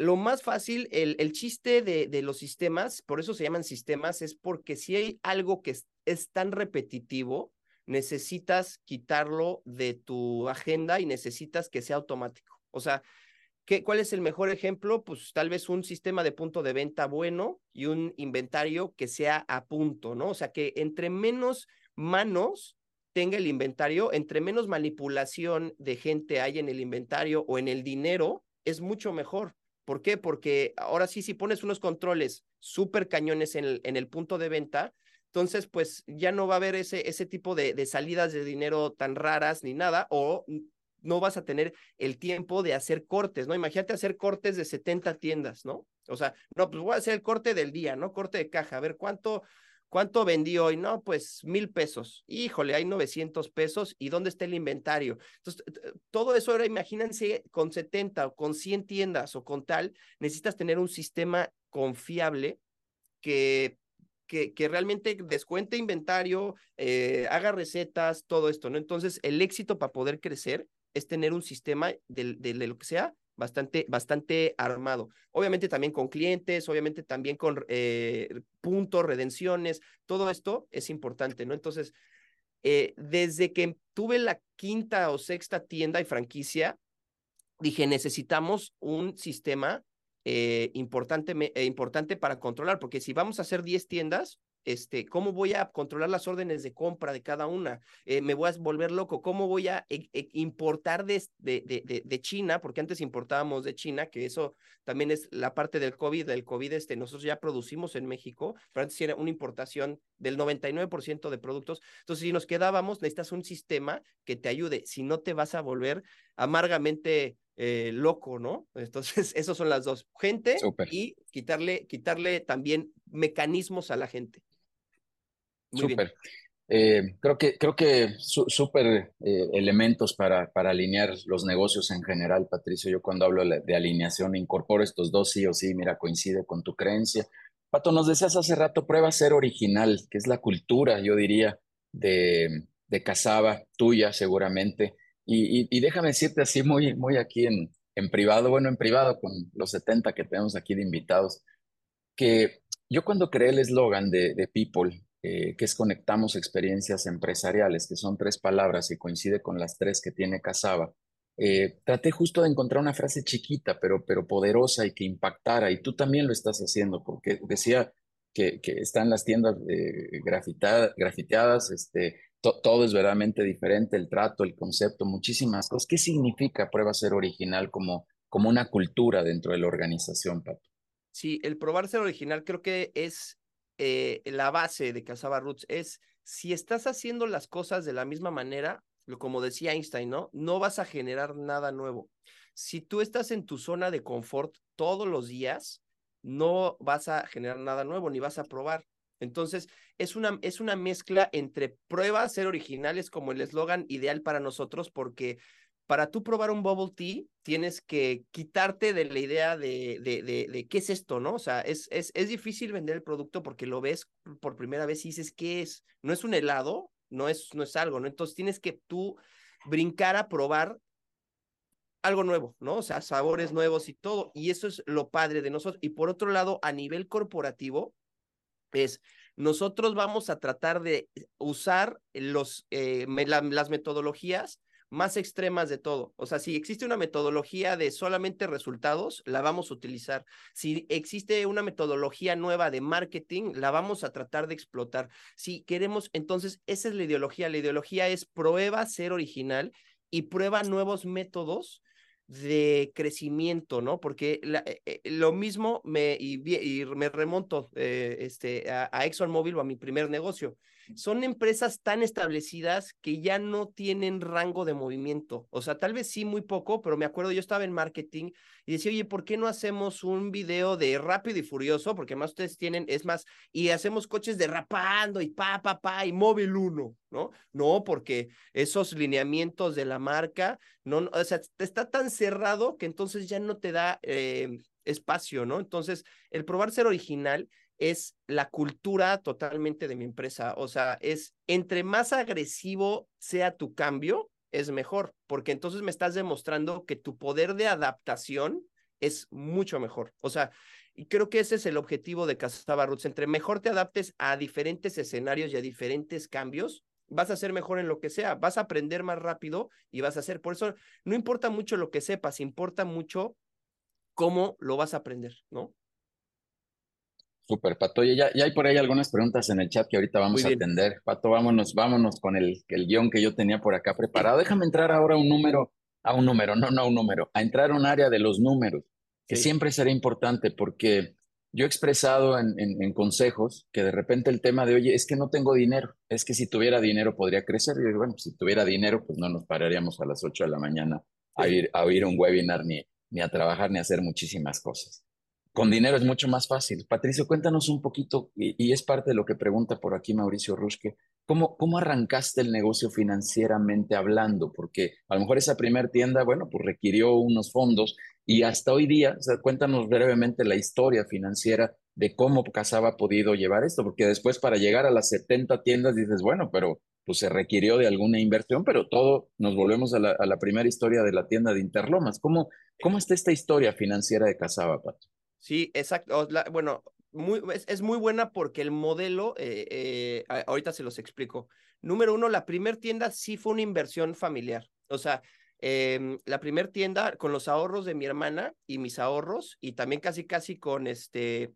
lo más fácil, el, el chiste de, de, los sistemas, por eso se llaman sistemas, es porque si hay algo que es tan repetitivo, necesitas quitarlo de tu agenda y necesitas que sea automático. O sea, ¿qué, ¿cuál es el mejor ejemplo? Pues tal vez un sistema de punto de venta bueno y un inventario que sea a punto, ¿no? O sea, que entre menos manos tenga el inventario, entre menos manipulación de gente hay en el inventario o en el dinero, es mucho mejor. ¿Por qué? Porque ahora sí, si pones unos controles súper cañones en el, punto de venta, entonces, pues ya no va a haber ese, ese tipo de, de salidas de dinero tan raras ni nada, o no vas a tener el tiempo de hacer cortes, ¿no? Imagínate hacer cortes de 70 tiendas, ¿no? O sea, no, pues voy a hacer el corte del día, ¿no? Corte de caja, a ver cuánto, cuánto vendí hoy, no, pues mil pesos. Híjole, hay 900 pesos y dónde está el inventario. Entonces, todo eso ahora imagínense con 70 o con 100 tiendas o con tal, necesitas tener un sistema confiable que que, realmente descuente inventario, eh, haga recetas, todo esto, ¿no? Entonces, el éxito para poder crecer es tener un sistema de, de, lo que sea bastante, bastante armado. Obviamente también con clientes, obviamente también con eh, puntos, redenciones, todo esto es importante, ¿no? Entonces, eh, desde que tuve la quinta o sexta tienda y franquicia, dije, necesitamos un sistema eh, importante, eh, importante para controlar, porque si vamos a hacer 10 tiendas, este, ¿cómo voy a controlar las órdenes de compra de cada una? Eh, me voy a volver loco. ¿Cómo voy a e, e, importar de, de, de, de, China? Porque antes importábamos de China, que eso también es la parte del COVID. Del COVID, este, nosotros ya producimos en México, pero antes era una importación del 99% de productos. Entonces, si nos quedábamos, necesitas un sistema que te ayude. Si no, te vas a volver amargamente eh, loco, ¿no? Entonces, esos son las dos. Gente y quitarle, quitarle también mecanismos a la gente. Súper. Eh, creo que, creo que súper eh, elementos para, para alinear los negocios en general, Patricio. Yo cuando hablo de alineación incorporo estos dos sí o sí, mira, coincide con tu creencia. Pato, nos decías hace rato, prueba ser original, que es la cultura, yo diría, de, de Casaba, tuya seguramente. Y, déjame decirte así muy, muy aquí en, en privado, bueno, en privado con los 70 que tenemos aquí de invitados, que yo cuando creé el eslogan de, de, People, eh, que es conectamos experiencias empresariales, que son tres palabras y coincide con las tres que tiene Casaba, eh, traté justo de encontrar una frase chiquita, pero, pero poderosa y que impactara, y tú también lo estás haciendo, porque decía que, que están las tiendas eh, grafiteadas, este, todo es verdaderamente diferente, el trato, el concepto, muchísimas cosas. ¿Qué significa prueba ser original como, como una cultura dentro de la organización, Pato? Sí, el probar ser original creo que es eh, la base de Casaba Roots. Es si estás haciendo las cosas de la misma manera, como decía Einstein, ¿no? No vas a generar nada nuevo. Si tú estás en tu zona de confort todos los días, no vas a generar nada nuevo ni vas a probar. Entonces, es una, es una mezcla entre pruebas, ser originales como el eslogan ideal para nosotros, porque para tú probar un bubble tea, tienes que quitarte de la idea de, qué es esto, ¿no? O sea, es, es, es difícil vender el producto porque lo ves por primera vez y dices, ¿qué es? No es un helado, no es, no es algo, ¿no? Entonces tienes que tú brincar a probar algo nuevo, ¿no? O sea, sabores nuevos y todo. Y eso es lo padre de nosotros. Y por otro lado, a nivel corporativo, es nosotros vamos a tratar de usar los, eh, las metodologías más extremas de todo. O sea, si existe una metodología de solamente resultados, la vamos a utilizar. Si existe una metodología nueva de marketing, la vamos a tratar de explotar. Si queremos, entonces, esa es la ideología. La ideología es prueba ser original y prueba nuevos métodos de crecimiento, ¿no? Porque eh, eh, lo mismo me, y, me remonto eh, este, a, a ExxonMobil o a mi primer negocio son empresas tan establecidas que ya no tienen rango de movimiento. O sea, tal vez sí muy poco, pero me acuerdo, yo estaba en marketing y decía, oye, ¿por qué no hacemos un video de rápido y furioso? Porque más ustedes tienen, es más, y hacemos coches derrapando y pa, pa, pa, y móvil uno, ¿no? No, porque esos lineamientos de la marca, no, o sea, está tan cerrado que entonces ya no te da eh, espacio, ¿no? Entonces, el probar ser original es la cultura totalmente de mi empresa. O sea, es entre más agresivo sea tu cambio, es mejor, porque entonces me estás demostrando que tu poder de adaptación es mucho mejor. O sea, y creo que ese es el objetivo de Casaba Roots. Entre mejor te adaptes a diferentes escenarios y a diferentes cambios, vas a ser mejor en lo que sea, vas a aprender más rápido y vas a hacer. Por eso no importa mucho lo que sepas, importa mucho cómo lo vas a aprender, ¿no? Súper, Pato. Ya, ya hay por ahí algunas preguntas en el chat que ahorita vamos a atender. Pato, vámonos, vámonos con el, el guion que yo tenía por acá preparado. Déjame entrar ahora a un número, a un número, no, no a un número, a entrar a un área de los números, que siempre será importante porque yo he expresado en, en, consejos que de repente el tema de, oye, es que no tengo dinero, es que si tuviera dinero podría crecer. Y bueno, si tuviera dinero, pues no nos pararíamos a las 8 de la mañana a ir a oír un webinar ni, ni a trabajar ni a hacer muchísimas cosas. Con dinero es mucho más fácil. Patricio, cuéntanos un poquito, y, es parte de lo que pregunta por aquí Mauricio Ruschke, ¿cómo, ¿cómo arrancaste el negocio financieramente hablando? Porque a lo mejor esa primera tienda, bueno, pues requirió unos fondos y hasta hoy día, o sea, cuéntanos brevemente la historia financiera de cómo Casaba ha podido llevar esto, porque después para llegar a las 70 tiendas dices, bueno, pero pues se requirió de alguna inversión, pero todo, nos volvemos a la, a la primera historia de la tienda de Interlomas. ¿Cómo, ¿Cómo está esta historia financiera de Casaba, Pato? Sí, exacto. bueno, muy, es, muy buena porque el modelo, eh, eh, ahorita se los explico. Número uno, la primer tienda sí fue una inversión familiar. O sea, em, la primer tienda con los ahorros de mi hermana y mis ahorros y también casi casi con este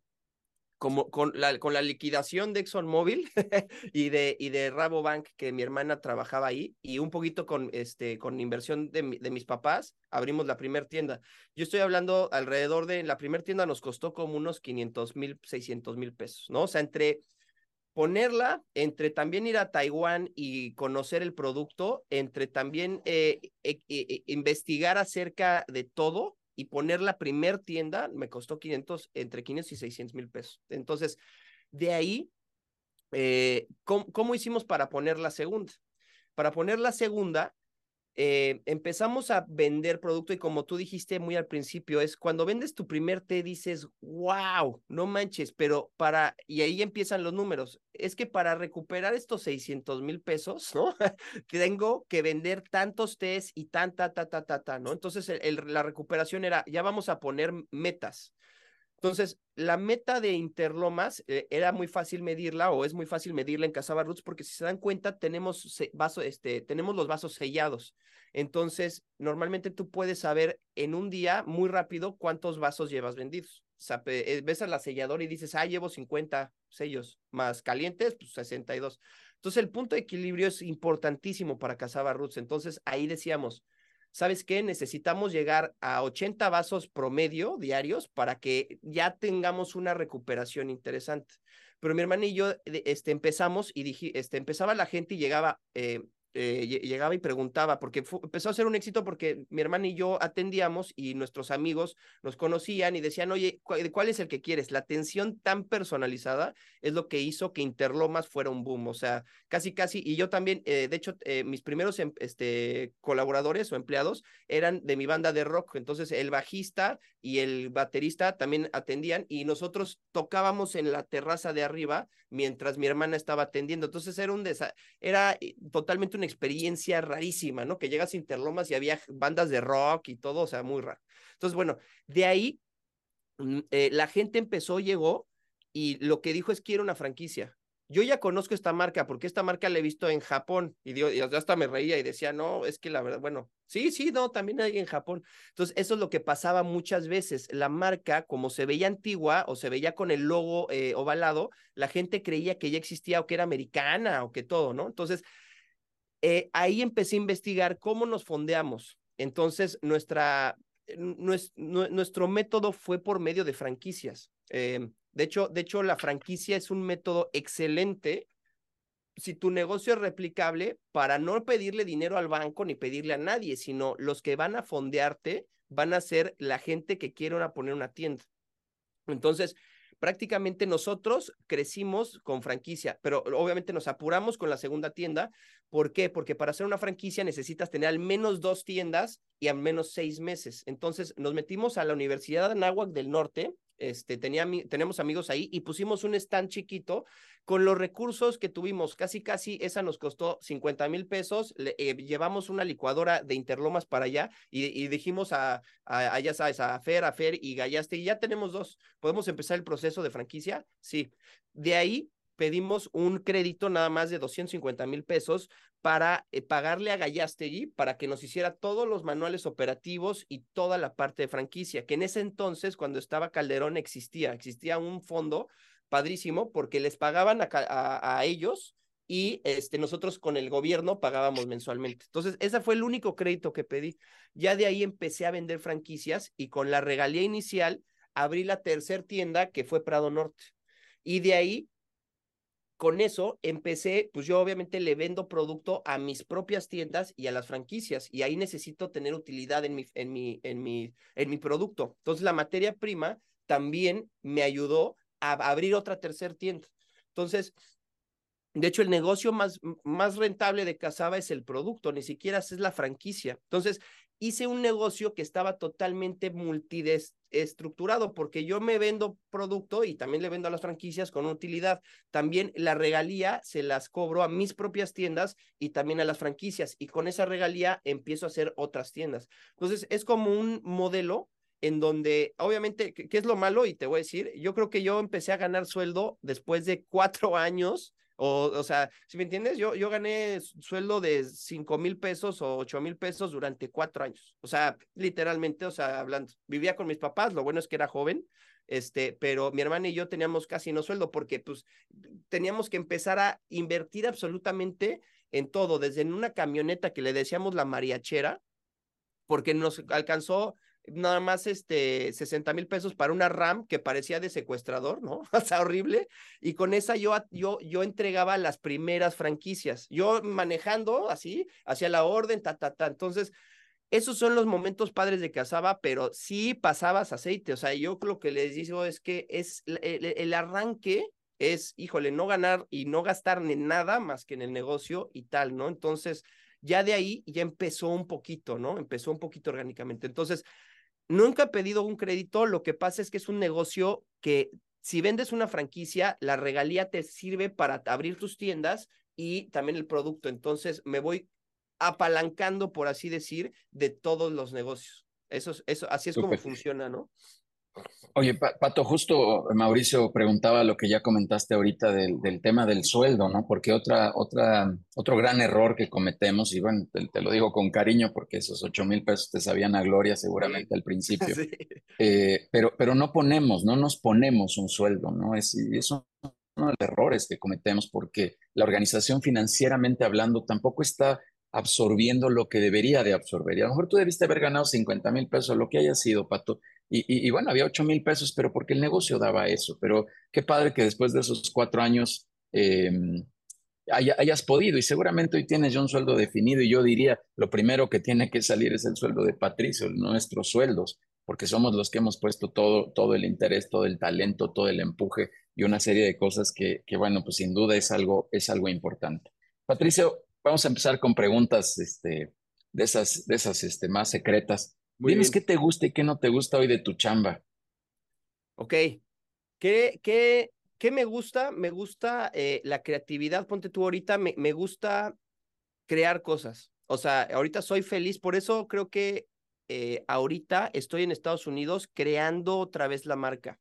como con la, con la liquidación de ExxonMobil y de, y de Rabobank, que mi hermana trabajaba ahí, y un poquito con, este, con inversión de, de mis papás, abrimos la primera tienda. Yo estoy hablando alrededor de, la primera tienda nos costó como unos 500 mil, 600 mil pesos, ¿no? O sea, entre ponerla, entre también ir a Taiwán y conocer el producto, entre también eh, e, e, investigar acerca de todo, y poner la primer tienda me costó 500, entre 500 y 600 mil pesos. Entonces, de ahí, eh, ¿cómo, hicimos para poner la segunda? Para poner la segunda, eh, empezamos a vender producto y como tú dijiste muy al principio, es cuando vendes tu primer té dices, wow, no manches, pero para, y ahí empiezan los números, es que para recuperar estos 600 mil pesos, ¿no? Tengo que vender tantos tés y tan, ta, ta, ta, ta, ta, ¿no? Entonces la recuperación era, ya vamos a poner metas. Entonces, la meta de Interlomas eh, era muy fácil medirla o es muy fácil medirla en Casaba Roots porque si se dan cuenta tenemos, vaso, este, tenemos los vasos sellados. Entonces, normalmente tú puedes saber en un día muy rápido cuántos vasos llevas vendidos. O sea, eh, ves a la selladora y dices, ah, llevo 50 sellos más calientes, pues 62. Entonces, el punto de equilibrio es importantísimo para Casaba Roots. Entonces, ahí decíamos, ¿sabes qué? Necesitamos llegar a 80 vasos promedio diarios para que ya tengamos una recuperación interesante. Pero mi hermana y yo este, empezamos y dije, este, empezaba la gente y llegaba, eh, eh, llegaba y preguntaba, porque empezó a ser un éxito porque mi hermana y yo atendíamos y nuestros amigos nos conocían y decían, oye, ¿cuál es el que quieres? La atención tan personalizada es lo que hizo que Interlomas fuera un boom, o sea, casi, casi, y yo también, eh, de hecho, eh, mis primeros em, este, colaboradores o empleados eran de mi banda de rock, entonces el bajista y el baterista también atendían y nosotros tocábamos en la terraza de arriba mientras mi hermana estaba atendiendo, entonces era un era totalmente un experiencia rarísima, ¿no? Que llegas a Interlomas y había bandas de rock y todo, o sea, muy raro. Entonces, bueno, de ahí mm, eh, la gente empezó, llegó y lo que dijo es quiero una franquicia. yo ya conozco esta marca porque esta marca la he visto en Japón y, yo, hasta me reía y decía, no, es que la verdad, bueno, sí, sí, no, también hay en Japón. Entonces, eso es lo que pasaba muchas veces. La marca, como se veía antigua o se veía con el logo eh, ovalado, la gente creía que ya existía o que era americana o que todo, ¿no? Entonces, eh, ahí empecé a investigar cómo nos fondeamos. Entonces, nuestro, método fue por medio de franquicias. Eh, de hecho, de hecho, la franquicia es un método excelente si tu negocio es replicable para no pedirle dinero al banco ni pedirle a nadie, sino los que van a fondearte van a ser la gente que quiere poner una tienda. Entonces, prácticamente nosotros crecimos con franquicia, pero obviamente nos apuramos con la segunda tienda. ¿Por qué? Porque para hacer una franquicia necesitas tener al menos dos tiendas y al menos seis meses. Entonces nos metimos a la Universidad de Anáhuac del Norte este, tenía, tenemos amigos ahí y pusimos un stand chiquito con los recursos que tuvimos. Casi, casi esa nos costó 50 mil pesos. Eh, llevamos una licuadora de Interlomas para allá y, dijimos a, a, ya sabes, a Fer, a Fer y Gallaste, y ya tenemos dos. ¿Podemos empezar el proceso de franquicia? Sí. De ahí pedimos un crédito nada más de 250 mil pesos para eh, pagarle a Gallastegui para que nos hiciera todos los manuales operativos y toda la parte de franquicia, que en ese entonces, cuando estaba Calderón, existía, existía un fondo padrísimo porque les pagaban a, ellos y este, nosotros con el gobierno pagábamos mensualmente. Entonces, ese fue el único crédito que pedí. Ya de ahí empecé a vender franquicias y con la regalía inicial abrí la tercera tienda que fue Prado Norte. Y de ahí con eso empecé, pues yo obviamente le vendo producto a mis propias tiendas y a las franquicias y ahí necesito tener utilidad en mi, en mi, en mi, en mi producto. Entonces la materia prima también me ayudó a abrir otra tercera tienda. Entonces, de hecho, el negocio más, más rentable de Casaba es el producto, ni siquiera es la franquicia. Entonces, hice un negocio que estaba totalmente multiestructurado porque yo me vendo producto y también le vendo a las franquicias con utilidad. También la regalía se las cobro a mis propias tiendas y también a las franquicias y con esa regalía empiezo a hacer otras tiendas. Entonces es como un modelo en donde, obviamente, ¿qué es lo malo? Y te voy a decir, yo creo que yo empecé a ganar sueldo después de cuatro años o, o sea, si me entiendes, yo, yo gané sueldo de cinco mil pesos o ocho mil pesos durante cuatro años. O sea, literalmente, o sea, hablando, vivía con mis papás, lo bueno es que era joven, este, pero mi hermana y yo teníamos casi no sueldo porque pues teníamos que empezar a invertir absolutamente en todo, desde en una camioneta que le decíamos la mariachera, porque nos alcanzó nada más este 60 mil pesos para una RAM que parecía de secuestrador, ¿no? O sea, horrible. Y con esa yo, yo, yo entregaba las primeras franquicias. Yo manejando así, hacia la orden, ta, ta, ta. Entonces, esos son los momentos padres de Casaba, pero sí pasabas aceite. O sea, yo lo que les digo es que es el, arranque es, híjole, no ganar y no gastar ni nada más que en el negocio y tal, ¿no? Entonces, ya de ahí ya empezó un poquito, ¿no? Empezó un poquito orgánicamente. Entonces, Nunca he pedido un crédito, lo que pasa es que es un negocio que si vendes una franquicia, la regalía te sirve para abrir tus tiendas y también el producto. Entonces me voy apalancando, por así decir, de todos los negocios. Eso, eso así es como funciona, ¿no? Oye, Pato, justo Mauricio preguntaba lo que ya comentaste ahorita del, tema del sueldo, ¿no? Porque otra, otra, otro gran error que cometemos, y bueno, te, lo digo con cariño porque esos ocho mil pesos te sabían a gloria seguramente al principio, eh, pero, pero no ponemos, no nos ponemos un sueldo, ¿no? Es, es uno de los errores que cometemos porque la organización financieramente hablando tampoco está absorbiendo lo que debería de absorber. Y a lo mejor tú debiste haber ganado 50 mil pesos, lo que haya sido, Pato, y, bueno, había 8 mil pesos, pero porque el negocio daba eso. Pero qué padre que después de esos cuatro años em, hayas podido. Y seguramente hoy tienes ya un sueldo definido. Y yo diría, lo primero que tiene que salir es el sueldo de Patricio, nuestros sueldos, porque somos los que hemos puesto todo, todo el interés, todo el talento, todo el empuje y una serie de cosas que, que bueno, pues sin duda es algo, es algo importante. Patricio, vamos a empezar con preguntas este, de esas, de esas este, más secretas. Muy qué te gusta y qué no te gusta hoy de tu chamba. Ok. ¿Qué, qué, qué me gusta? Me gusta eh, la creatividad. Ponte tú ahorita, me, me gusta crear cosas. O sea, ahorita soy feliz, por eso creo que eh, ahorita estoy en Estados Unidos creando otra vez la marca.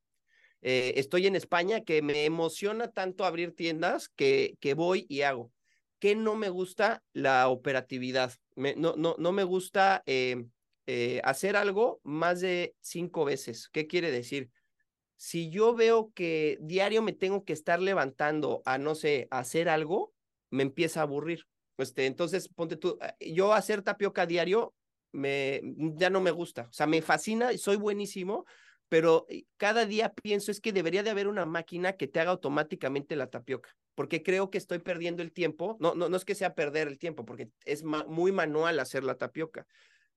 Eh, estoy en España que me emociona tanto abrir tiendas que, que voy y hago. ¿Qué no me gusta? La operatividad. no, no, no me gusta eh, eh, hacer algo más de cinco veces. ¿Qué quiere decir? Si yo veo que diario me tengo que estar levantando a, no sé, hacer algo, me empieza a aburrir. Este, entonces, ponte tú, yo hacer tapioca diario me, ya no me gusta. O sea, me fascina y soy buenísimo, pero eh, cada día pienso es que debería de haber una máquina que te haga automáticamente la tapioca, porque creo que estoy perdiendo el tiempo. No, no, no es que sea perder el tiempo, porque es muy manual hacer la tapioca,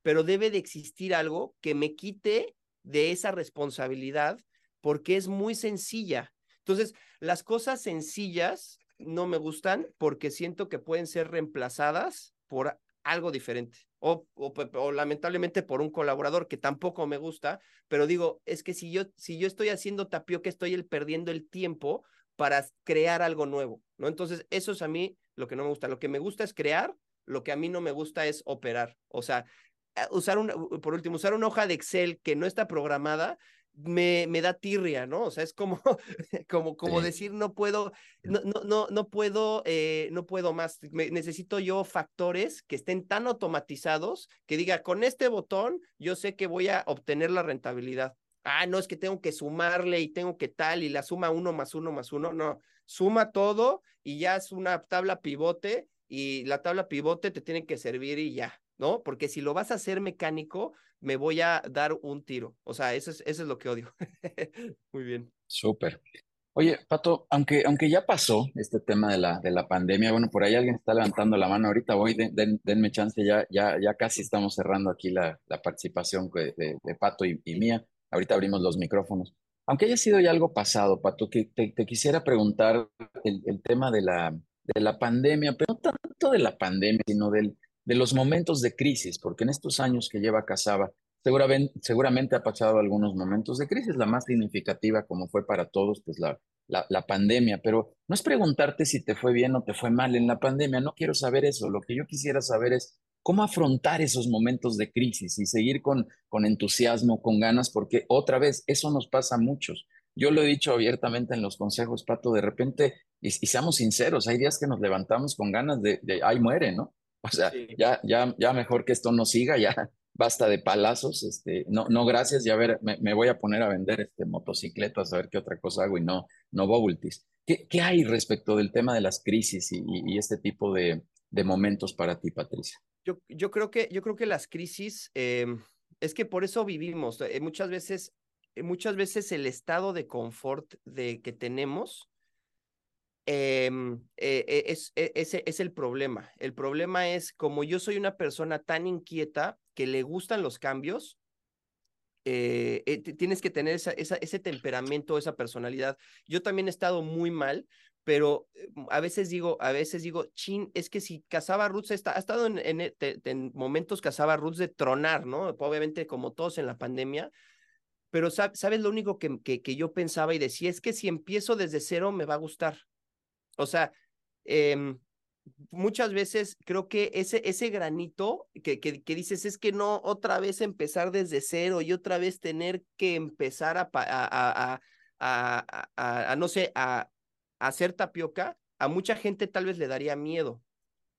pero debe de existir algo que me quite de esa responsabilidad, porque es muy sencilla. Entonces, las cosas sencillas no me gustan porque siento que pueden ser reemplazadas por algo diferente. O, o, lamentablemente por un colaborador que tampoco me gusta, pero digo, es que si yo, si yo estoy haciendo tapioca, estoy el, perdiendo el tiempo para crear algo nuevo, ¿no? Entonces, eso es a mí lo que no me gusta. Lo que me gusta es crear, lo que a mí no me gusta es operar. O sea, usar una, por último, usar una hoja de Excel que no está programada me, me da tirria, ¿no? O sea, es como, como, como decir, no puedo, no, no, no, no puedo, eh, no puedo más. necesito yo factores que estén tan automatizados que diga, con este botón, yo sé que voy a obtener la rentabilidad. Ah, no, es que tengo que sumarle y tengo que tal, y la suma uno más uno más uno. No, suma todo y ya es una tabla pivote y la tabla pivote te tiene que servir y ya, ¿no? Porque si lo vas a hacer mecánico, me voy a dar un tiro. O sea, eso es, eso es lo que odio. Muy bien. Súper. Oye, Pato, aunque, aunque ya pasó este tema de la, de la pandemia, bueno, por ahí alguien está levantando la mano ahorita, voy, denme chance, ya, ya, ya casi estamos cerrando aquí la, la participación de, Pato y, mía. Ahorita abrimos los micrófonos. Aunque haya sido ya algo pasado, Pato, que te, quisiera preguntar el, el, tema de la, de la pandemia, pero no tanto de la pandemia, sino del, de los momentos de crisis, porque en estos años que lleva Casaba, seguramente, ha pasado algunos momentos de crisis, la más significativa como fue para todos, pues la, la, pandemia, pero no es preguntarte si te fue bien o te fue mal en la pandemia, no quiero saber eso, lo que yo quisiera saber es cómo afrontar esos momentos de crisis y seguir con, con entusiasmo, con ganas, porque otra vez, eso nos pasa a muchos. Yo lo he dicho abiertamente en los consejos, Pato, de repente, y, seamos sinceros, hay días que nos levantamos con ganas de, de ay, muere, ¿no? O sea, ya, ya, ya mejor que esto no siga, ya basta de palazos, este, no, no gracias, ya ver, me, voy a poner a vender este motocicletas, a ver qué otra cosa hago y no, no bobultis. ¿Qué, ¿Qué hay respecto del tema de las crisis y, y, este tipo de, de, momentos para ti, Patricia? Yo, yo, creo, que, yo creo que las crisis, em, es que por eso vivimos. Eh, muchas veces, eh, muchas veces el estado de confort de que tenemos Em, eh, eh, es, e, ese es el problema. El problema es como yo soy una persona tan inquieta que le gustan los cambios, eh, tienes que tener ese temperamento, esa personalidad. Yo también he estado muy mal, pero a veces digo, a veces digo, chin, es que si Casaba Roots está, ha estado en, en, momentos Casaba Roots de tronar, ¿no? Obviamente como todos en la pandemia, pero sabes lo único que, que yo pensaba y decía, es que si empiezo desde cero me va a gustar. O sea, em, muchas veces creo que ese, ese granito que, que, dices es que no otra vez empezar desde cero y otra vez tener que empezar a, a, a, a, a no sé, a, hacer tapioca, a mucha gente tal vez le daría miedo.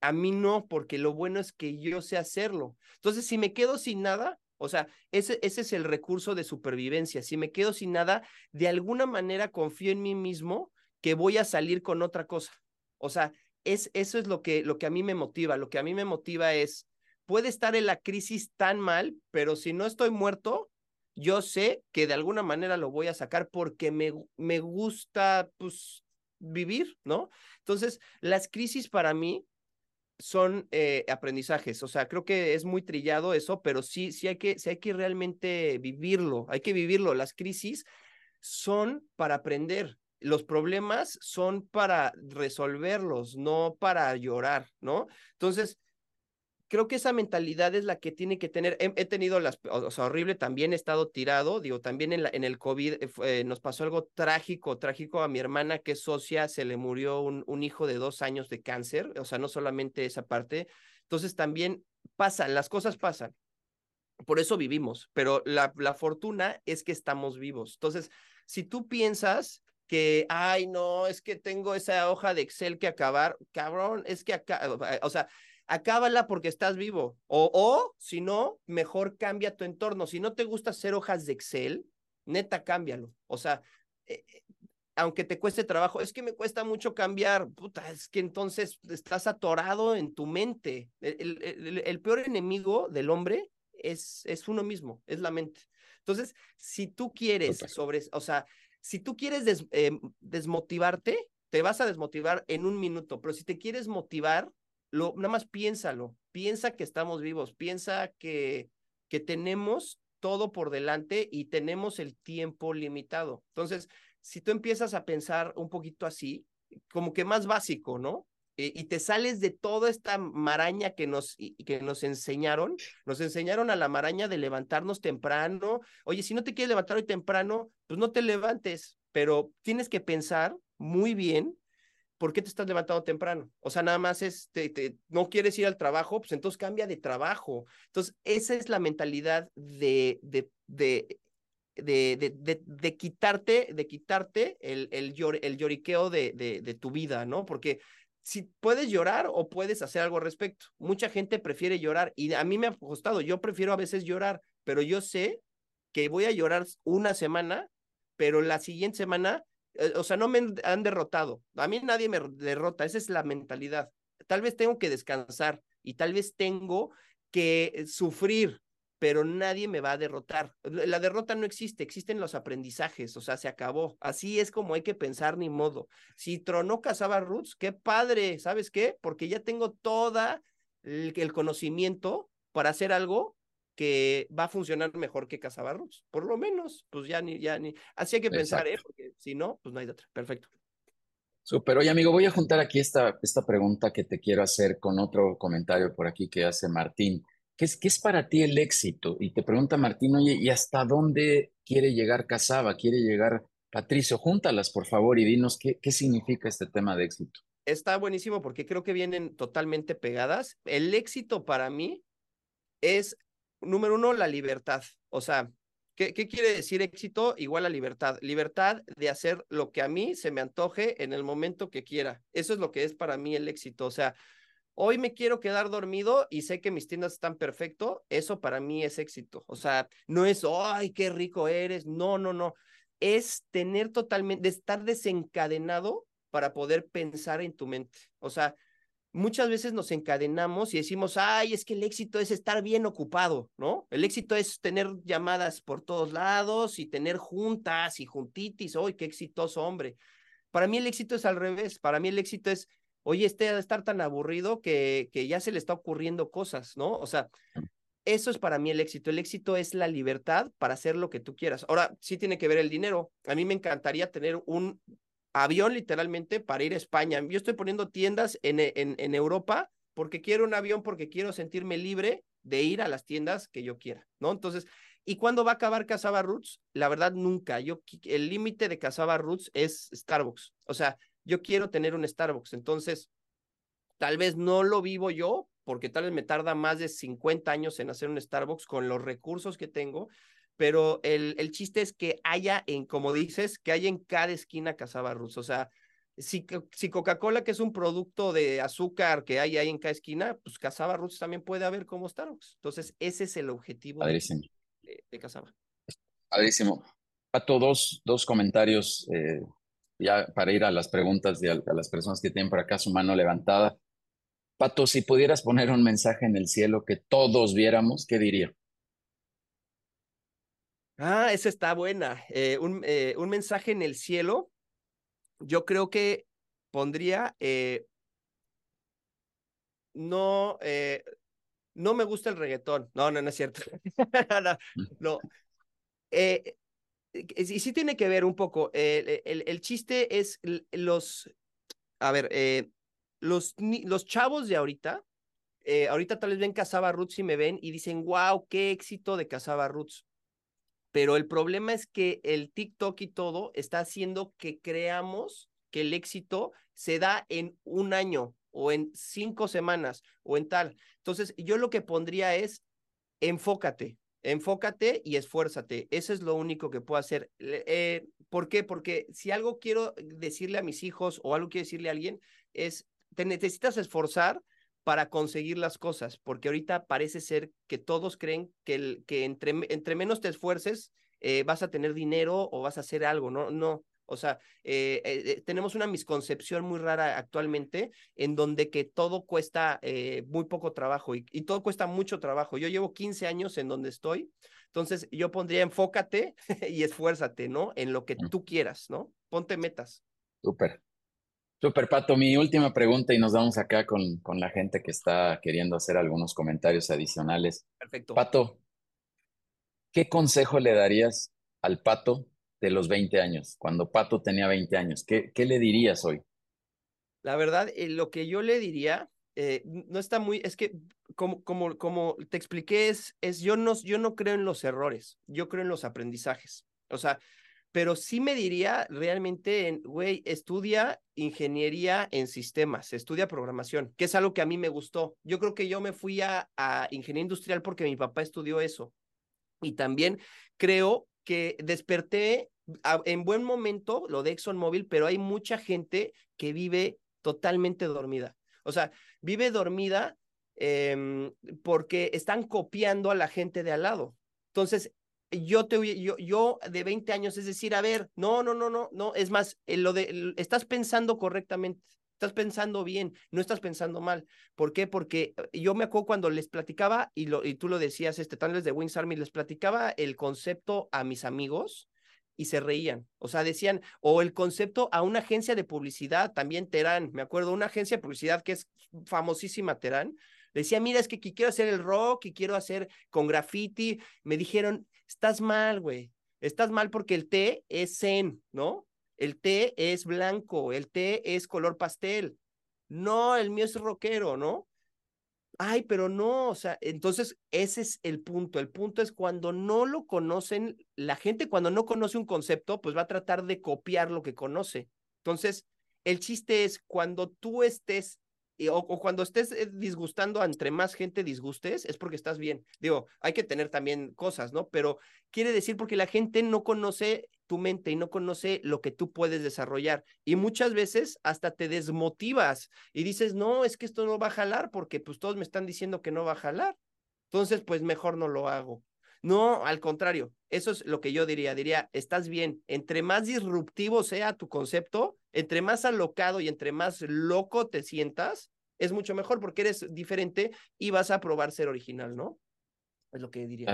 A mí no, porque lo bueno es que yo sé hacerlo. Entonces, si me quedo sin nada, o sea, ese, ese es el recurso de supervivencia. Si me quedo sin nada, de alguna manera confío en mí mismo que voy a salir con otra cosa. O sea, es, eso es lo que, lo que a mí me motiva. Lo que a mí me motiva es, puede estar en la crisis tan mal, pero si no estoy muerto, yo sé que de alguna manera lo voy a sacar porque me, me gusta, pues, vivir, ¿no? Entonces, las crisis para mí son eh, aprendizajes, o sea, creo que es muy trillado eso, pero sí, sí hay que, sí hay que realmente vivirlo, hay que vivirlo. Las crisis son para aprender, los problemas son para resolverlos, no para llorar, ¿no? Entonces, creo que esa mentalidad es la que tiene que tener. He, tenido las, o sea, horrible, también he estado tirado, digo, también en, el COVID eh, eh, nos pasó algo trágico, trágico a mi hermana que es socia, se le murió un, un hijo de dos años de cáncer, o sea, no solamente esa parte. Entonces, también pasan, las cosas pasan. Por eso vivimos, pero la, la fortuna es que estamos vivos. Entonces, si tú piensas que, ay, no, es que tengo esa hoja de Excel que acabar, cabrón, es que acá, o sea, acábala porque estás vivo. O, o, si no, mejor cambia tu entorno. Si no te gusta hacer hojas de Excel, neta, cámbialo. O sea, eh, aunque te cueste trabajo, es que me cuesta mucho cambiar, puta, es que entonces estás atorado en tu mente. El, peor enemigo del hombre es, es uno mismo, es la mente. Entonces, si tú quieres sobre, o sea, si tú quieres em, desmotivarte, te vas a desmotivar en un minuto, pero si te quieres motivar, lo, nada más piénsalo, piensa que estamos vivos, piensa que, que tenemos todo por delante y tenemos el tiempo limitado. Entonces, si tú empiezas a pensar un poquito así, como que más básico, ¿no? Eh, y te sales de toda esta maraña que nos, que nos enseñaron, nos enseñaron a la maraña de levantarnos temprano. Oye, si no te quieres levantar hoy temprano, pues no te levantes, pero tienes que pensar muy bien ¿por qué te estás levantando temprano? O sea, nada más es, te, no quieres ir al trabajo, pues entonces cambia de trabajo. Entonces, esa es la mentalidad de, de, de de, de, quitarte, de quitarte el, el, el lloriqueo de, de tu vida, ¿no? Porque si puedes llorar o puedes hacer algo al respecto. Mucha gente prefiere llorar y a mí me ha costado, yo prefiero a veces llorar, pero yo sé que voy a llorar una semana, pero la siguiente semana, eh, o sea, no me han derrotado. A mí nadie me derrota, esa es la mentalidad. Tal vez tengo que descansar y tal vez tengo que sufrir pero nadie me va a derrotar. La derrota no existe, existen los aprendizajes, o sea, se acabó. Así es como hay que pensar, ni modo. Si tronó Casaba Roots, qué padre, ¿sabes qué? Porque ya tengo toda el, conocimiento para hacer algo que va a funcionar mejor que Casaba Roots, por lo menos, pues ya ni, ya ni. Así hay que pensar, ¿eh? Porque si no, pues no hay de otra. Perfecto. Súper. Oye, amigo, voy a juntar aquí esta, esta pregunta que te quiero hacer con otro comentario por aquí que hace Martín. ¿Qué es, ¿Qué es para ti el éxito? Y te pregunta Martín, oye, ¿y hasta dónde quiere llegar Casaba? ¿Quiere llegar Patricio? Júntalas, por favor, y dinos qué, qué significa este tema de éxito. Está buenísimo porque creo que vienen totalmente pegadas. El éxito para mí es, número uno, la libertad. O sea, ¿qué, ¿qué quiere decir éxito? Igual a libertad. Libertad de hacer lo que a mí se me antoje en el momento que quiera. Eso es lo que es para mí el éxito. O sea, hoy me quiero quedar dormido y sé que mis tiendas están perfecto, eso para mí es éxito. O sea, no es, ay, qué rico eres, no, no, no. Es tener totalmente, estar desencadenado para poder pensar en tu mente. O sea, muchas veces nos encadenamos y decimos, ay, es que el éxito es estar bien ocupado, ¿no? El éxito es tener llamadas por todos lados y tener juntas y juntitis, ¡ay, qué exitoso hombre! Para mí el éxito es al revés, para mí el éxito es oye, este a estar tan aburrido que, que ya se le está ocurriendo cosas, ¿no? O sea, eso es para mí el éxito. El éxito es la libertad para hacer lo que tú quieras. Ahora, sí tiene que ver el dinero. A mí me encantaría tener un avión literalmente para ir a España. Yo estoy poniendo tiendas en, en, en Europa porque quiero un avión, porque quiero sentirme libre de ir a las tiendas que yo quiera, ¿no? Entonces, ¿y cuándo va a acabar Casaba Roots? La verdad, nunca. Yo, el límite de Casaba Roots es Starbucks. O sea, yo quiero tener un Starbucks. Entonces, tal vez no lo vivo yo, porque tal vez me tarda más de 50 años en hacer un Starbucks con los recursos que tengo, pero el, el chiste es que haya en, como dices, que haya en cada esquina Casaba Roots. O sea, si, si Coca-Cola, que es un producto de azúcar que hay ahí en cada esquina, pues Casaba Roots también puede haber como Starbucks. Entonces, ese es el objetivo de, de, Casaba. Padrísimo. Pato, dos, dos comentarios eh, ya para ir a las preguntas de a, las personas que tienen por acá su mano levantada. Pato, si pudieras poner un mensaje en el cielo que todos viéramos, ¿qué diría? Ah, esa está buena. Eh, un, eh, un, mensaje en el cielo, yo creo que pondría, eh, no, no me gusta el reggaetón. No, no, no es cierto. no, no. Eh, y sí tiene que ver un poco. el, el, chiste es los, a ver, eh, los, los chavos de ahorita, eh, ahorita tal vez ven Casaba Roots y me ven y dicen, wow, qué éxito de Casaba Roots. Pero el problema es que el TikTok y todo está haciendo que creamos que el éxito se da en un año o en cinco semanas o en tal. Entonces, yo lo que pondría es, enfócate, enfócate y esfuérzate. Eso es lo único que puedo hacer. Eh, ¿Por qué? Porque si algo quiero decirle a mis hijos o algo quiero decirle a alguien es, te necesitas esforzar para conseguir las cosas, porque ahorita parece ser que todos creen que, el, que entre, menos te esfuerces, eh, vas a tener dinero o vas a hacer algo, no, no. O sea, eh, eh, tenemos una misconcepción muy rara actualmente en donde que todo cuesta muy poco trabajo y, y, todo cuesta mucho trabajo. Yo llevo 15 años en donde estoy, entonces yo pondría enfócate y esfuérzate, ¿no? En lo que tú quieras, ¿no? Ponte metas. Súper. Súper, Pato. Mi última pregunta y nos vamos acá con, con la gente que está queriendo hacer algunos comentarios adicionales. Perfecto. Pato, ¿qué consejo le darías al Pato de los 20 años, cuando Pato tenía 20 años? ¿Qué, qué le dirías hoy? La verdad, eh, lo que yo le diría, eh, no está muy, es que como, como, como te expliqué, es, es yo, no, yo no creo en los errores, yo creo en los aprendizajes. O sea, pero sí me diría realmente, en, güey, estudia ingeniería en sistemas, estudia programación, que es algo que a mí me gustó. Yo creo que yo me fui a, a ingeniería industrial porque mi papá estudió eso. Y también creo que desperté en buen momento lo de ExxonMobil, pero hay mucha gente que vive totalmente dormida. O sea, vive dormida eh, porque están copiando a la gente de al lado. Entonces, yo te yo, yo de 20 años, es decir, a ver, no, no, no, no, no, es más, lo de, estás pensando correctamente, estás pensando bien, no estás pensando mal. ¿Por qué? Porque eh, yo me acuerdo cuando les platicaba, y, lo, y tú lo decías, este, tal de Wings Army, les platicaba el concepto a mis amigos y se reían. O sea, decían, o el concepto a una agencia de publicidad, también Terán, me acuerdo, una agencia de publicidad que es famosísima, Terán, decía, mira, es que quiero hacer el rock y quiero hacer con graffiti. Me dijeron, estás mal, güey. Estás mal porque el té es zen, ¿no? El té es blanco, el té es color pastel. No, el mío es rockero, ¿no? Ay, pero no, o sea, entonces ese es el punto. El punto es cuando no lo conocen, la gente cuando no conoce un concepto, pues va a tratar de copiar lo que conoce. Entonces, el chiste es cuando tú estés o, cuando estés eh, disgustando entre más gente disgustes, es porque estás bien. Digo, hay que tener también cosas, ¿no? Pero quiere decir porque la gente no conoce tu mente y no conoce lo que tú puedes desarrollar. Y muchas veces hasta te desmotivas y dices, no, es que esto no va a jalar porque pues todos me están diciendo que no va a jalar. Entonces, pues mejor no lo hago. No, al contrario, eso es lo que yo diría. Diría, estás bien. Entre más disruptivo sea tu concepto, entre más alocado y entre más loco te sientas, es mucho mejor porque eres diferente y vas a probar ser original, ¿no? Es lo que diría.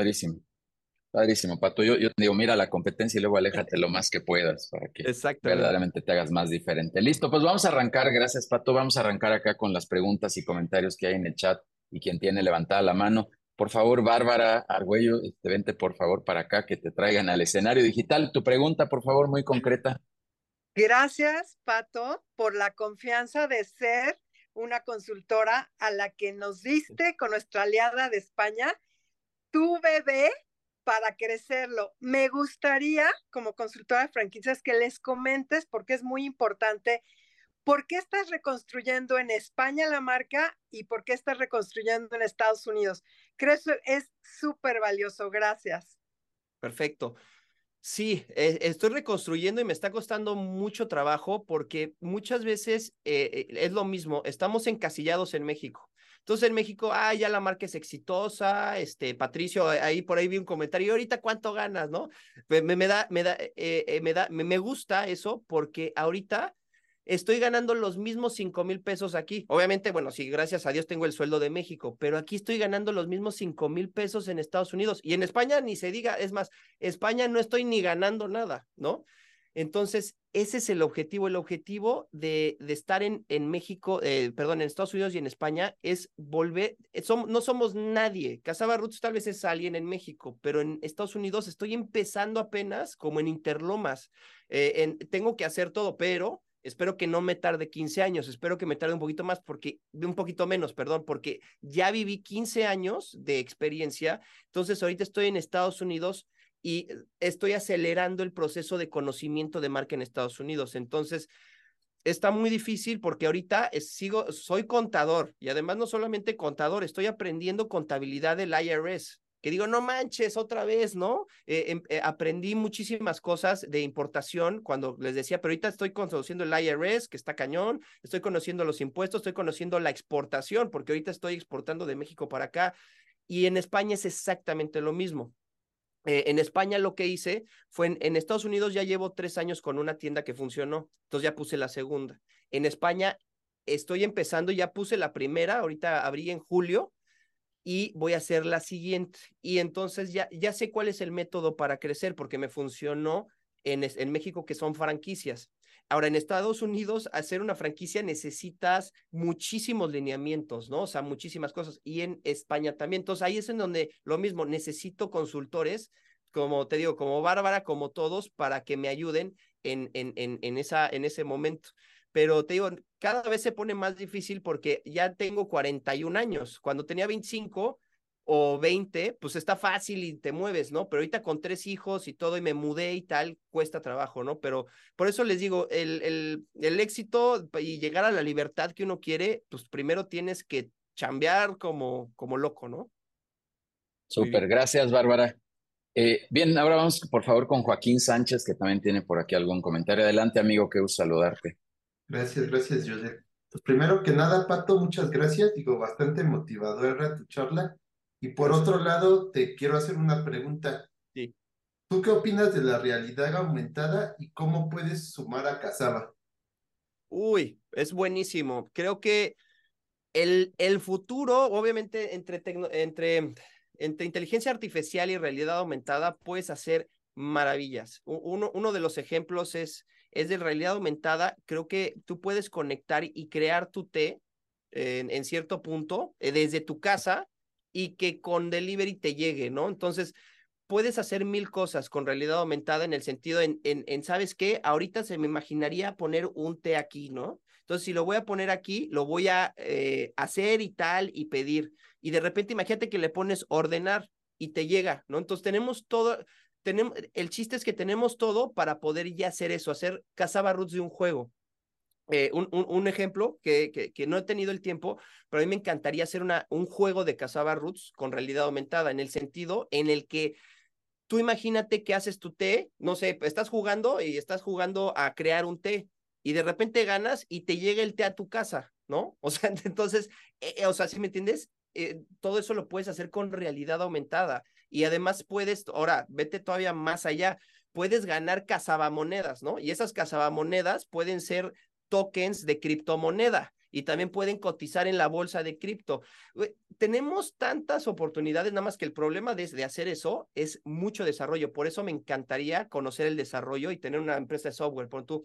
Padrísimo, Pato. Yo, yo te digo, mira la competencia y luego aléjate lo más que puedas para que verdaderamente te hagas más diferente. Listo, pues vamos a arrancar. Gracias, Pato. Vamos a arrancar acá con las preguntas y comentarios que hay en el chat y quien tiene levantada la mano. Por favor, Bárbara Argüello, este, vente por favor para acá que te traigan al escenario digital. Tu pregunta, por favor, muy concreta. Gracias, Pato, por la confianza de ser una consultora a la que nos diste con nuestra aliada de España tu bebé para crecerlo. Me gustaría, como consultora de franquicias, que les comentes, porque es muy importante, por qué estás reconstruyendo en España la marca y por qué estás reconstruyendo en Estados Unidos. Creo que es súper valioso. Gracias. Perfecto. Sí, eh, estoy reconstruyendo y me está costando mucho trabajo porque muchas veces eh, eh, es lo mismo, estamos encasillados en México. Entonces en México, ah, ya la marca es exitosa, este, Patricio, ahí por ahí vi un comentario, ¿y ahorita cuánto ganas, no? Me, me da, me da, me da, me gusta eso porque ahorita estoy ganando los mismos cinco mil pesos aquí. Obviamente, bueno, sí, gracias a Dios tengo el sueldo de México, pero aquí estoy ganando los mismos cinco mil pesos en Estados Unidos y en España ni se diga, es más, España no estoy ni ganando nada, ¿no? Entonces, ese es el objetivo. El objetivo de, estar en, en México, eh, perdón, en Estados Unidos y en España es volver, eh, no somos nadie. Casaba Roots tal vez es alguien en México, pero en Estados Unidos estoy empezando apenas como en Interlomas. Eh, en, tengo que hacer todo, pero Espero que no me tarde 15 años, espero que me tarde un poquito más, porque, un poquito menos, perdón, porque ya viví 15 años de experiencia, entonces ahorita estoy en Estados Unidos y estoy acelerando el proceso de conocimiento de marca en Estados Unidos. Entonces, está muy difícil porque ahorita sigo, soy contador y además no solamente contador, estoy aprendiendo contabilidad del IRS. que digo, no manches, otra vez, ¿no? Eh, em, eh, aprendí muchísimas cosas de importación cuando les decía, pero ahorita estoy conociendo el IRS, que está cañón, estoy conociendo los impuestos, estoy conociendo la exportación, porque ahorita estoy exportando de México para acá. Y en España es exactamente lo mismo. Eh, en España lo que hice fue en, en, Estados Unidos ya llevo tres años con una tienda que funcionó, entonces ya puse la segunda. En España estoy empezando, ya puse la primera, ahorita abrí en julio y voy a hacer la siguiente. Y entonces ya, ya sé cuál es el método para crecer porque me funcionó en, en México que son franquicias. Ahora, en Estados Unidos, hacer una franquicia necesitas muchísimos lineamientos, ¿no? O sea, muchísimas cosas. Y en España también. Entonces, ahí es en donde lo mismo, necesito consultores, como te digo, como Bárbara, como todos, para que me ayuden en, en, en, esa, en ese momento. Pero te digo, cada vez se pone más difícil porque ya tengo 41 años. Cuando tenía 25, o 20, pues está fácil y te mueves, ¿no? Pero ahorita con tres hijos y todo y me mudé y tal, cuesta trabajo, ¿no? Pero por eso les digo, el, el, el éxito y llegar a la libertad que uno quiere, pues primero tienes que chambear como, como loco, ¿no? Súper, gracias Bárbara. Eh, bien, ahora vamos por favor con Joaquín Sánchez, que también tiene por aquí algún comentario. Adelante, amigo, que gusto saludarte. Gracias, gracias, José. Pues primero que nada, Pato, muchas gracias. Digo, bastante motivadora tu charla. Y por otro lado, te quiero hacer una pregunta. Sí. ¿Tú qué opinas de la realidad aumentada y cómo puedes sumar a Casaba? Uy, es buenísimo. Creo que el, el futuro, obviamente, entre, entre, entre inteligencia artificial y realidad aumentada, puedes hacer maravillas. Uno, uno de los ejemplos es, es de realidad aumentada. Creo que tú puedes conectar y crear tu té en, en cierto punto eh, desde tu casa y que con delivery te llegue, ¿no? Entonces, puedes hacer mil cosas con realidad aumentada en el sentido en, en, ¿sabes qué? Ahorita se me imaginaría poner un té aquí, ¿no? Entonces, si lo voy a poner aquí, lo voy a eh, hacer y tal y pedir. Y de repente, imagínate que le pones ordenar y te llega, ¿no? Entonces, tenemos todo, tenemos, el chiste es que tenemos todo para poder ya hacer eso, hacer cazaba roots de un juego. Eh, un, un, un, ejemplo que, que, que, no he tenido el tiempo, pero a mí me encantaría hacer una, un juego de Casaba Roots con realidad aumentada, en el sentido en el que tú imagínate que haces tu té, no sé, estás jugando y estás jugando a crear un té y de repente ganas y te llega el té a tu casa, ¿no? O sea, entonces, eh, o sea, ¿sí me entiendes? Eh, todo eso lo puedes hacer con realidad aumentada y además puedes, ahora, vete todavía más allá, puedes ganar cazabamonedas, ¿no? Y esas cazabamonedas pueden ser tokens de criptomoneda y también pueden cotizar en la bolsa de cripto. Tenemos tantas oportunidades, nada más que el problema de, de, hacer eso es mucho desarrollo. Por eso me encantaría conocer el desarrollo y tener una empresa de software, por tú.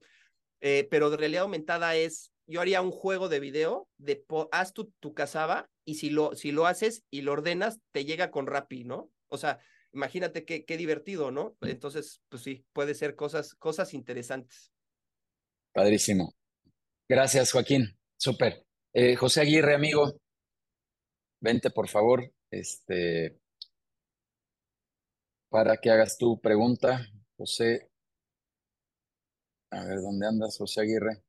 Eh, pero de realidad aumentada es, yo haría un juego de video de haz tu, tu casaba y si lo, si lo haces y lo ordenas, te llega con Rappi, ¿no? O sea, imagínate qué, qué divertido, ¿no? Entonces, pues sí, puede ser cosas, cosas interesantes. Padrísimo. Gracias, Joaquín. Súper. Eh, José Aguirre, amigo, vente por favor, este, para que hagas tu pregunta. José, a ver, ¿dónde andas, José Aguirre?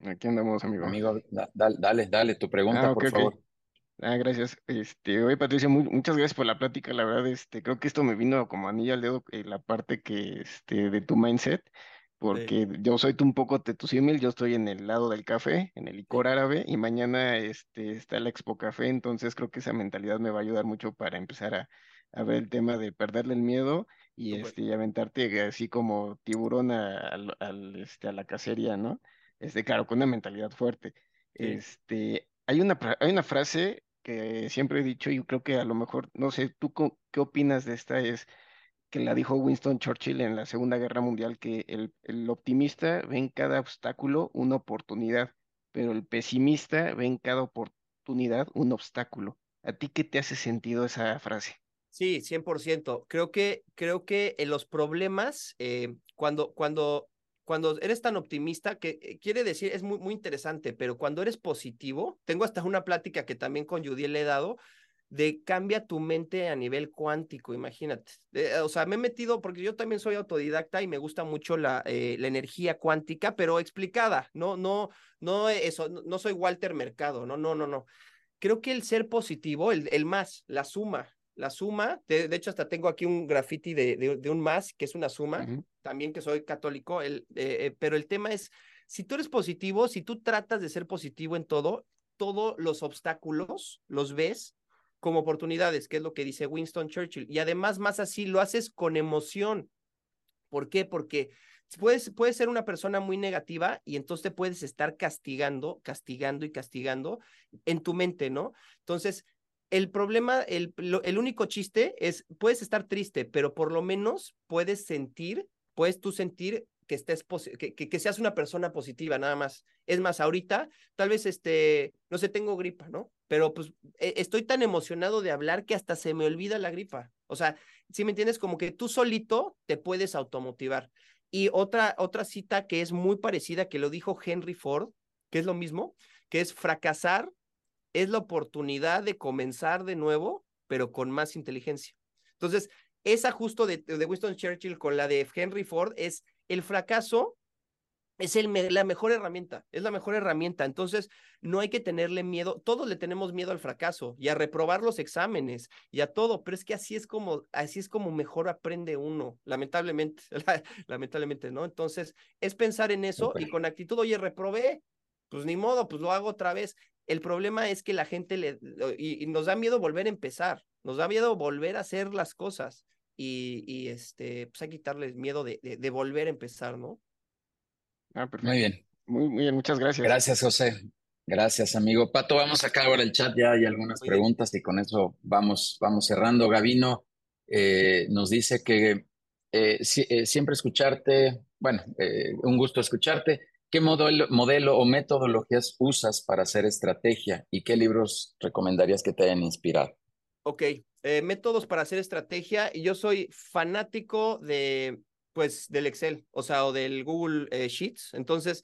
Aquí andamos, amigo. Amigo, da, dale, dale, tu pregunta, ah, okay, por favor. Ah, gracias. Este, oye, Patricia, muy, muchas gracias por la plática. La verdad, este, creo que esto me vino como anillo al dedo, eh, la parte que, este, de tu mindset porque sí. yo soy un poco tetusímil, yo estoy en el lado del café, en el licor árabe, y mañana este, está el Expo Café, entonces creo que esa mentalidad me va a ayudar mucho para empezar a, a ver el tema de perderle el miedo y, este, y aventarte así como tiburón a, a, a, este, a la cacería, ¿no? Este, claro, con una mentalidad fuerte. Sí. Este, hay una, hay una frase que siempre he dicho y creo que a lo mejor, no sé, ¿tú qué opinas de esta? Es que la dijo Winston Churchill en la Segunda Guerra Mundial, que el, el, optimista ve en cada obstáculo una oportunidad, pero el pesimista ve en cada oportunidad un obstáculo. ¿A ti qué te hace sentido esa frase? Sí, 100%. Creo que, creo que en los problemas, eh, cuando, cuando, cuando eres tan optimista, que eh, quiere decir, es muy, muy interesante, pero cuando eres positivo, tengo hasta una plática que también con Judy le he dado, de cambia tu mente a nivel cuántico, imagínate. Eh, o sea, me he metido, porque yo también soy autodidacta y me gusta mucho la, eh, la energía cuántica, pero explicada, no, no, no eso, no, no, soy Walter Mercado, no, no, no, no. Creo que el ser positivo, el, el más, la suma, la suma, de, hecho hasta tengo aquí un graffiti de, de, un más, que es una suma, también que soy católico, el, eh, eh, pero el tema es, si tú eres positivo, si tú tratas de ser positivo en todo, todos los obstáculos los ves como oportunidades, que es lo que dice Winston Churchill. Y además, más así, lo haces con emoción. ¿Por qué? Porque puedes, puedes ser una persona muy negativa y entonces te puedes estar castigando, castigando y castigando en tu mente, ¿no? Entonces, el problema, el, el único chiste es, puedes estar triste, pero por lo menos puedes sentir, puedes tú sentir que estés que, que, seas una persona positiva, nada más. Es más, ahorita, tal vez este, no sé, tengo gripa, ¿no? Pero pues e, estoy tan emocionado de hablar que hasta se me olvida la gripa. O sea, si me entiendes, como que tú solito te puedes automotivar. Y otra, otra cita que es muy parecida, que lo dijo Henry Ford, que es lo mismo, que es fracasar es la oportunidad de comenzar de nuevo, pero con más inteligencia. Entonces, esa justo de, de Winston Churchill con la de Henry Ford es el fracaso es el, la mejor herramienta, es la mejor herramienta. Entonces, no hay que tenerle miedo. Todos le tenemos miedo al fracaso y a reprobar los exámenes y a todo, pero es que así es como, así es como mejor aprende uno, lamentablemente, lamentablemente, ¿no? Entonces, es pensar en eso y con actitud, oye, reprobé, pues ni modo, pues lo hago otra vez. El problema es que la gente le, y, nos da miedo volver a empezar, nos da miedo volver a hacer las cosas y, y este, pues hay que quitarles miedo de, de, volver a empezar, ¿no? Ah, perfecto. Muy bien. Muy, bien, muchas gracias. Gracias, José. Gracias, amigo. Pato, vamos acá ahora el chat, ya hay algunas preguntas y con eso vamos, vamos cerrando. Gavino eh, nos dice que eh, eh, siempre escucharte, bueno, un gusto escucharte. ¿Qué modelo, modelo o metodologías usas para hacer estrategia y qué libros recomendarías que te hayan inspirado? Ok, eh, métodos para hacer estrategia y yo soy fanático de, pues, del Excel, o sea, o del Google eh, Sheets. Entonces,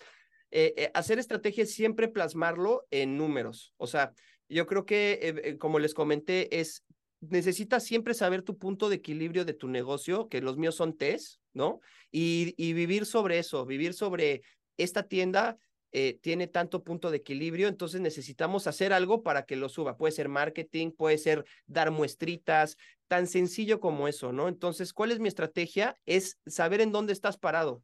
eh, hacer estrategia es siempre plasmarlo en números. O sea, yo creo que, como les comenté, es necesitas siempre saber tu punto de equilibrio de tu negocio, que los míos son test, ¿no? Y, y vivir sobre eso, vivir sobre esta tienda eh, tiene tanto punto de equilibrio, entonces necesitamos hacer algo para que lo suba. Puede ser marketing, puede ser dar muestritas, tan sencillo como eso, ¿no? Entonces, ¿cuál es mi estrategia? Es saber en dónde estás parado.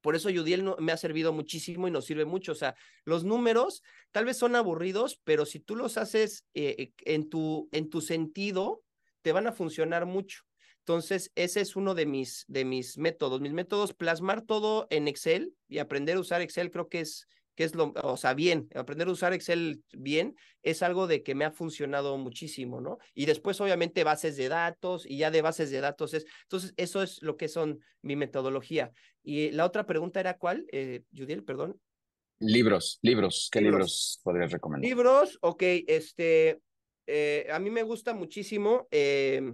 Por eso Yudiel me ha servido muchísimo y nos sirve mucho. O sea, los números tal vez son aburridos, pero si tú los haces eh, en, tu, en tu sentido, te van a funcionar mucho. Entonces, ese es uno de mis, de mis métodos. Mis métodos, plasmar todo en Excel y aprender a usar Excel, creo que es, que es lo, o sea, bien, aprender a usar Excel bien es algo de que me ha funcionado muchísimo, ¿no? Y después, obviamente, bases de datos y ya de bases de datos es, entonces, eso es lo que son mi metodología. Y la otra pregunta era cuál, eh, Judiel, perdón. Libros, libros, ¿qué libros, podrías recomendar? Libros, ok, este, eh, a mí me gusta muchísimo. Eh,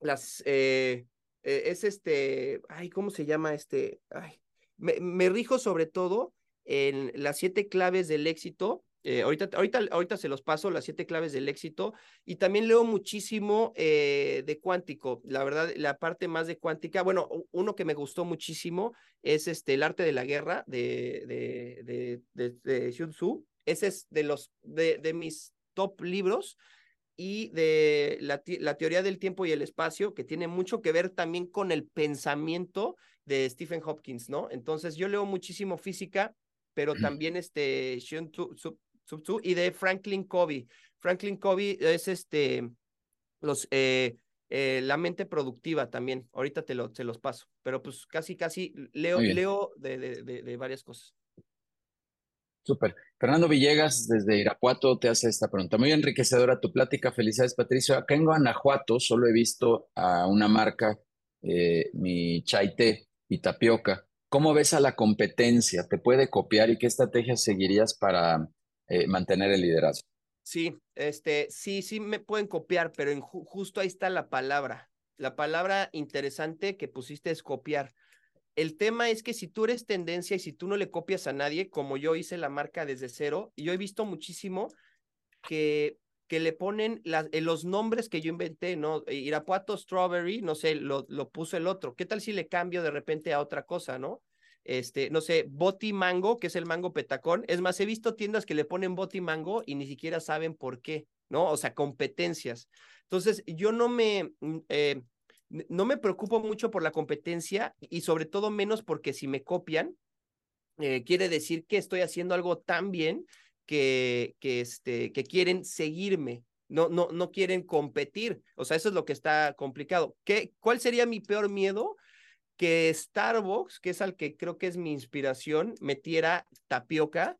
las, eh, es este, ay, ¿cómo se llama este? Ay, me, rijo sobre todo en las siete claves del éxito. Eh, ahorita, ahorita, ahorita se los paso, las siete claves del éxito. Y también leo muchísimo de cuántico. La verdad, la parte más de cuántica. Bueno, uno que me gustó muchísimo es este, El arte de la guerra de, de, de, de, de Tzu. Ese es de los, de, de mis top libros y de la, la, teoría del tiempo y el espacio, que tiene mucho que ver también con el pensamiento de Stephen Hopkins, ¿no? Entonces yo leo muchísimo física, pero también este Tzu y de Franklin Covey. Franklin Covey es este los eh, eh, la mente productiva también. Ahorita te, lo, te los paso, pero pues casi casi leo leo de, de, de varias cosas. Súper. Fernando Villegas, desde Irapuato, te hace esta pregunta. Muy enriquecedora tu plática. Felicidades, Patricio. Acá en Guanajuato solo he visto a una marca, eh, mi chaite y tapioca. ¿Cómo ves a la competencia? ¿Te puede copiar y qué estrategias seguirías para eh, mantener el liderazgo? Sí, este, sí, sí me pueden copiar, pero justo ahí está la palabra. La palabra interesante que pusiste es copiar. El tema es que si tú eres tendencia y si tú no le copias a nadie, como yo hice la marca desde cero, y yo he visto muchísimo que, que le ponen eh, los nombres que yo inventé, ¿no? Irapuato Strawberry, no sé, lo, lo puso el otro. ¿Qué tal si le cambio de repente a otra cosa, ¿no? este, no sé, Boti Mango, que es el mango petacón. Es más, he visto tiendas que le ponen Boti Mango y ni siquiera saben por qué, ¿no? O sea, competencias. Entonces, yo no me, mm, eh, no me preocupo mucho por la competencia y sobre todo menos porque si me copian, eh, quiere decir que estoy haciendo algo tan bien que, este, que quieren seguirme, no, no, no quieren competir. O sea, eso es lo que está complicado. ¿Qué, ¿Cuál sería mi peor miedo? Que Starbucks, que es al que creo que es mi inspiración, metiera tapioca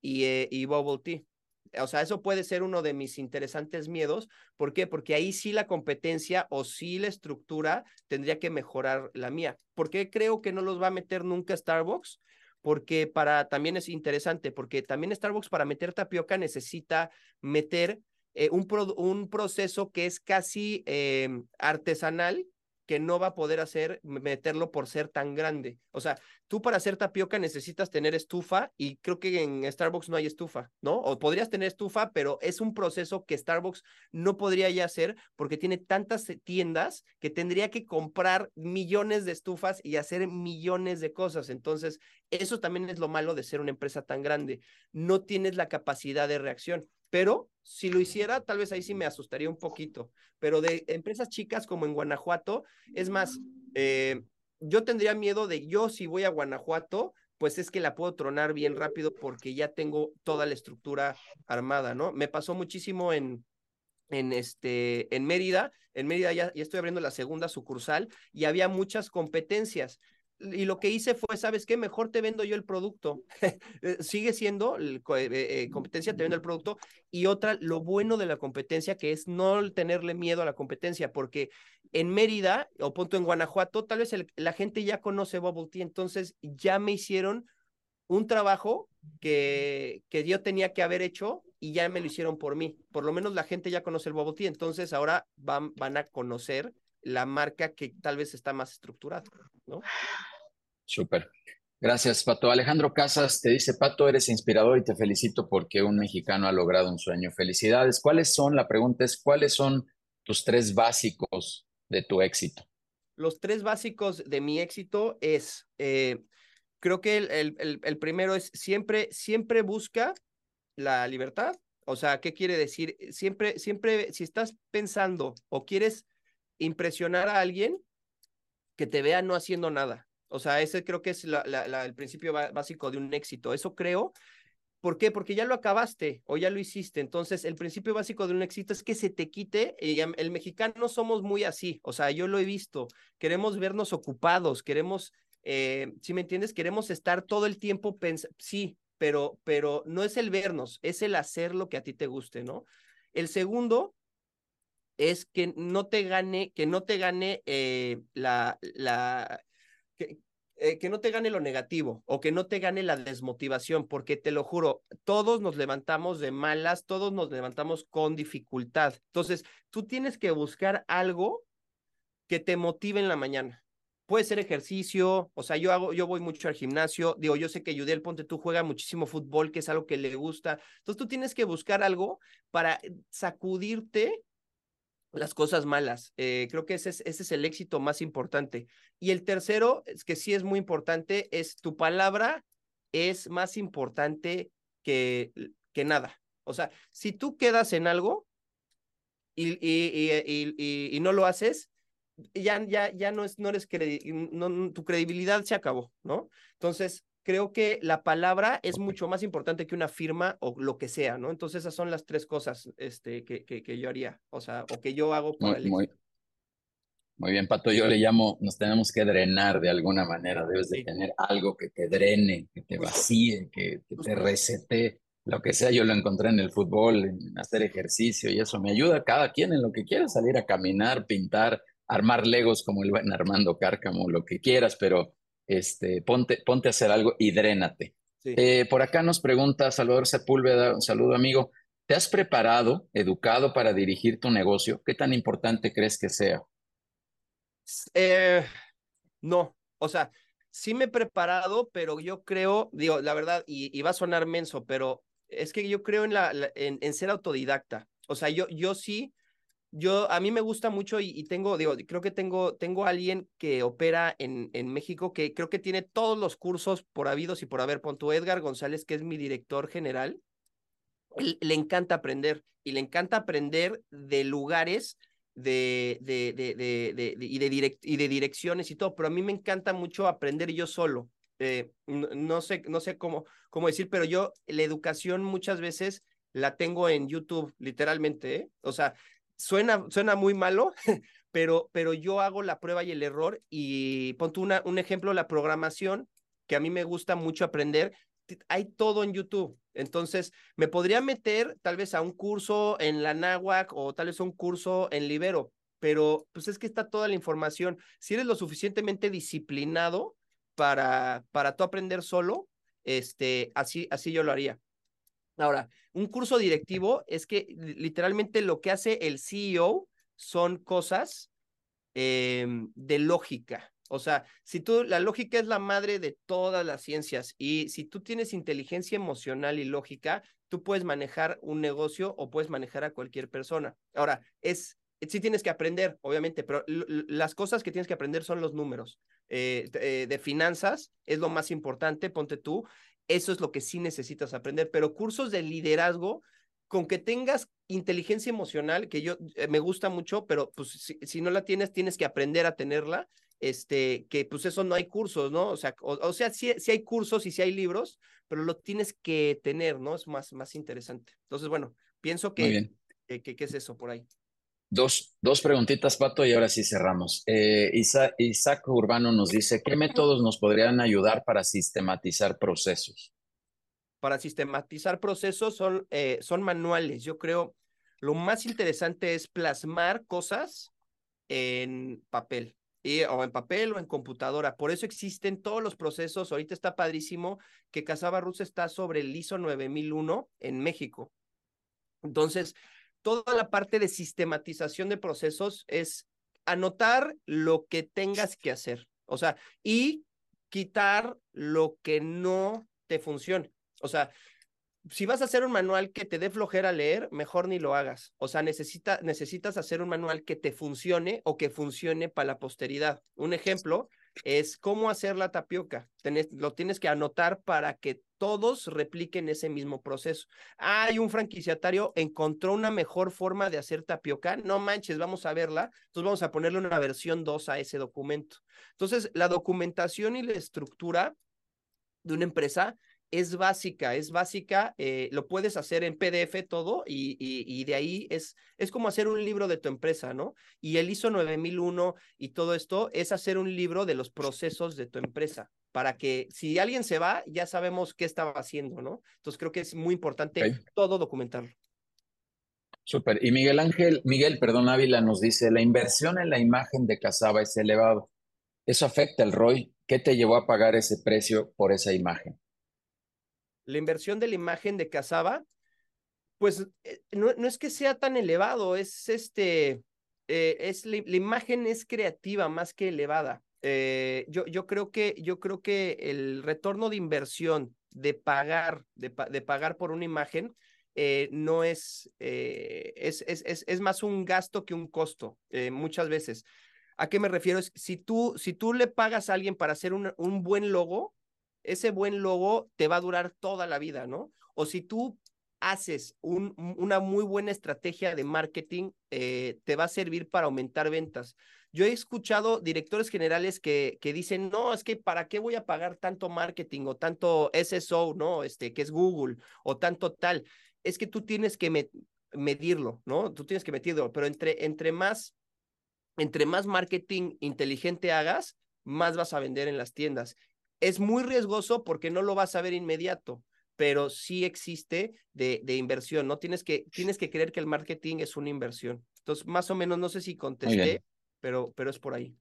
y, eh, y bubble tea. O sea, eso puede ser uno de mis interesantes miedos. ¿Por qué? Porque ahí sí la competencia o sí la estructura tendría que mejorar la mía. ¿Por qué creo que no los va a meter nunca Starbucks? Porque para también es interesante, porque también Starbucks para meter tapioca necesita meter eh, un, un, proceso que es casi eh, artesanal que no va a poder hacer meterlo por ser tan grande. O sea, tú para hacer tapioca necesitas tener estufa y creo que en Starbucks no hay estufa, ¿no? O podrías tener estufa, pero es un proceso que Starbucks no podría ya hacer porque tiene tantas tiendas que tendría que comprar millones de estufas y hacer millones de cosas. Entonces, eso también es lo malo de ser una empresa tan grande. No tienes la capacidad de reacción pero si lo hiciera, tal vez ahí sí me asustaría un poquito. Pero de empresas chicas como en Guanajuato, es más, eh, yo tendría miedo de yo si voy a Guanajuato, pues es que la puedo tronar bien rápido porque ya tengo toda la estructura armada, ¿no? Me pasó muchísimo en, en, este, en Mérida. En Mérida ya, ya estoy abriendo la segunda sucursal y había muchas competencias y lo que hice fue, ¿sabes qué? Mejor te vendo yo el producto. Eh, sigue siendo eh, eh, competencia, te vendo el producto. Y otra, lo bueno de la competencia, que es no tenerle miedo a la competencia, porque en Mérida o punto en Guanajuato, tal vez la gente ya conoce Bubble Tea, entonces ya me hicieron un trabajo que, que yo tenía que haber hecho y ya me lo hicieron por mí. Por lo menos la gente ya conoce el Bubble Tea, entonces ahora van, van a conocer la marca que tal vez está más estructurada, ¿no? Súper. Gracias, Pato. Alejandro Casas te dice, Pato, eres inspirador y te felicito porque un mexicano ha logrado un sueño. Felicidades. ¿Cuáles son, la pregunta es, ¿cuáles son tus tres básicos de tu éxito? Los tres básicos de mi éxito es, eh, creo que el, el, el, primero es siempre, siempre busca la libertad. O sea, ¿qué quiere decir? Siempre, siempre, si estás pensando o quieres impresionar a alguien, que te vea no haciendo nada. O sea, ese creo que es el principio básico de un éxito. Eso creo. ¿Por qué? Porque ya lo acabaste o ya lo hiciste. Entonces, el principio básico de un éxito es que se te quite. el mexicano somos muy así. O sea, yo lo he visto. Queremos vernos ocupados, queremos, eh, si me entiendes, queremos estar todo el tiempo pensando, sí, pero, pero no es el vernos, es el hacer lo que a ti te guste, ¿no? El segundo es que no te gane, que no te gane eh, la, la, que, eh, que no te gane lo negativo o que no te gane la desmotivación, porque te lo juro, todos nos levantamos de malas, todos nos levantamos con dificultad. Entonces, tú tienes que buscar algo que te motive en la mañana. Puede ser ejercicio, o sea, yo hago, yo voy mucho al gimnasio, digo, yo sé que Yudiel Ponte tú juega muchísimo fútbol, que es algo que le gusta. Entonces tú tienes que buscar algo para sacudirte las cosas malas. Eh, creo que ese es, ese es el éxito más importante. Y el tercero, es que sí es muy importante, es tu palabra es más importante que, que nada. O sea, si tú quedas en algo y, y, y, y no lo haces, ya, ya, ya no, es, no eres tu credibilidad se acabó, ¿no? Entonces, creo que la palabra es mucho más importante que una firma o lo que sea, ¿no? Entonces esas son las tres cosas este, que, que, que yo haría, o sea, o que yo hago para muy, el muy, muy, bien, Pato, yo le llamo, nos tenemos que drenar de alguna manera, debes de sí. tener algo que te drene, que te vacíe, que, que te resete, lo que sea, yo lo encontré en el fútbol, en hacer ejercicio y eso me ayuda a cada quien en lo que quiera, salir a caminar, pintar, armar legos como el buen Armando Cárcamo, lo que quieras, pero este, ponte, ponte a hacer algo y drénate. Sí. Eh, por acá nos pregunta Salvador Sepúlveda, un saludo amigo, ¿te has preparado, educado para dirigir tu negocio? ¿Qué tan importante crees que sea? Eh, no, o sea, sí me he preparado, pero yo creo, digo, la verdad, y, y va a sonar menso, pero es que yo creo en, la, la en, en, ser autodidacta. O sea, yo, yo sí yo, a mí me gusta mucho y, tengo, digo, creo que tengo, tengo alguien que opera en, en México que creo que tiene todos los cursos por habidos y por haber. Punto Edgar González, que es mi director general. le encanta aprender y le encanta aprender de lugares de, de, de, de, y, de y de direcciones y todo, pero a mí me encanta mucho aprender yo solo. Eh, no, sé, no sé cómo, cómo decir, pero yo la educación muchas veces la tengo en YouTube, literalmente, ¿eh? O sea, suena, suena muy malo, pero, pero yo hago la prueba y el error y ponte un ejemplo, la programación, que a mí me gusta mucho aprender, hay todo en YouTube. Entonces, me podría meter tal vez a un curso en la NAWAC o tal vez a un curso en Libero, pero pues es que está toda la información. Si eres lo suficientemente disciplinado para, para tú aprender solo, este, así, así yo lo haría. Ahora, un curso directivo es que literalmente lo que hace el CEO son cosas em, de lógica. O sea, si tú, la lógica es la madre de todas las ciencias y si tú tienes inteligencia emocional y lógica, tú puedes manejar un negocio o puedes manejar a cualquier persona. Ahora, es, sí tienes que aprender, obviamente, pero las cosas que tienes que aprender son los números. Eh, eh, de finanzas es lo más importante, ponte tú. Eso es lo que sí necesitas aprender, pero cursos de liderazgo, con que tengas inteligencia emocional, que yo eh, me gusta mucho, pero pues si, si, no la tienes, tienes que aprender a tenerla este, que pues eso no hay cursos, ¿no? O sea, o, sea, sí, hay cursos y sí hay libros, pero lo tienes que tener, ¿no? Es más, más interesante. Entonces, bueno, pienso que, que, es eso por ahí. Dos, dos preguntitas, Pato, y ahora sí cerramos. Eh, Isaac, Isaac Urbano nos dice, ¿qué métodos nos podrían ayudar para sistematizar procesos? Para sistematizar procesos son, eh, son manuales. Yo creo, lo más interesante es plasmar cosas en papel o en papel o en computadora. Por eso existen todos los procesos. Ahorita está padrísimo que Casaba Rus está sobre el ISO 9001 en México. Entonces, toda la parte de sistematización de procesos es anotar lo que tengas que hacer. O sea, y quitar lo que no te funcione. O sea, si vas a hacer un manual que te dé flojera leer, mejor ni lo hagas. O sea, necesita, necesitas hacer un manual que te funcione o que funcione para la posteridad. Un ejemplo es cómo hacer la tapioca. lo tienes que anotar para que todos repliquen ese mismo proceso. Hay un franquiciatario encontró una mejor forma de hacer tapioca. No manches, vamos a verla. Entonces vamos a ponerle una versión 2 a ese documento. Entonces, la documentación y la estructura de una empresa es básica, es básica, eh, lo puedes hacer en PDF todo y, y, de ahí es, es como hacer un libro de tu empresa, ¿no? Y el ISO 9001 y todo esto es hacer un libro de los procesos de tu empresa para que si alguien se va, ya sabemos qué estaba haciendo, ¿no? Entonces creo que es muy importante todo documentarlo. Súper. Y Miguel Ángel, Miguel, perdón, Ávila nos dice, la inversión en la imagen de Casaba es elevado. ¿Eso afecta el ROI? ¿Qué te llevó a pagar ese precio por esa imagen? La inversión de la imagen de Casaba, pues eh, no, no es que sea tan elevado, es este, eh, es la, imagen es creativa más que elevada. Eh, yo, yo, creo que, yo creo que el retorno de inversión de pagar, de, pagar por una imagen, no es, es, es, es, es, más un gasto que un costo, muchas veces. ¿A qué me refiero? Es si tú, si tú le pagas a alguien para hacer un, un buen logo, ese buen logo te va a durar toda la vida, ¿no? O si tú haces un, una muy buena estrategia de marketing, eh, te va a servir para aumentar ventas. Yo he escuchado directores generales que, que dicen, no, es que ¿para qué voy a pagar tanto marketing o tanto SSO, ¿no? Este, que es Google o tanto tal. Es que tú tienes que medirlo, ¿no? Tú tienes que medirlo, pero entre, entre más, entre más marketing inteligente hagas, más vas a vender en las tiendas es muy riesgoso porque no lo vas a ver inmediato, pero sí existe de, de inversión, ¿no? Tienes que, tienes que creer que el marketing es una inversión. Entonces, más o menos, no sé si contesté, pero, pero es por ahí.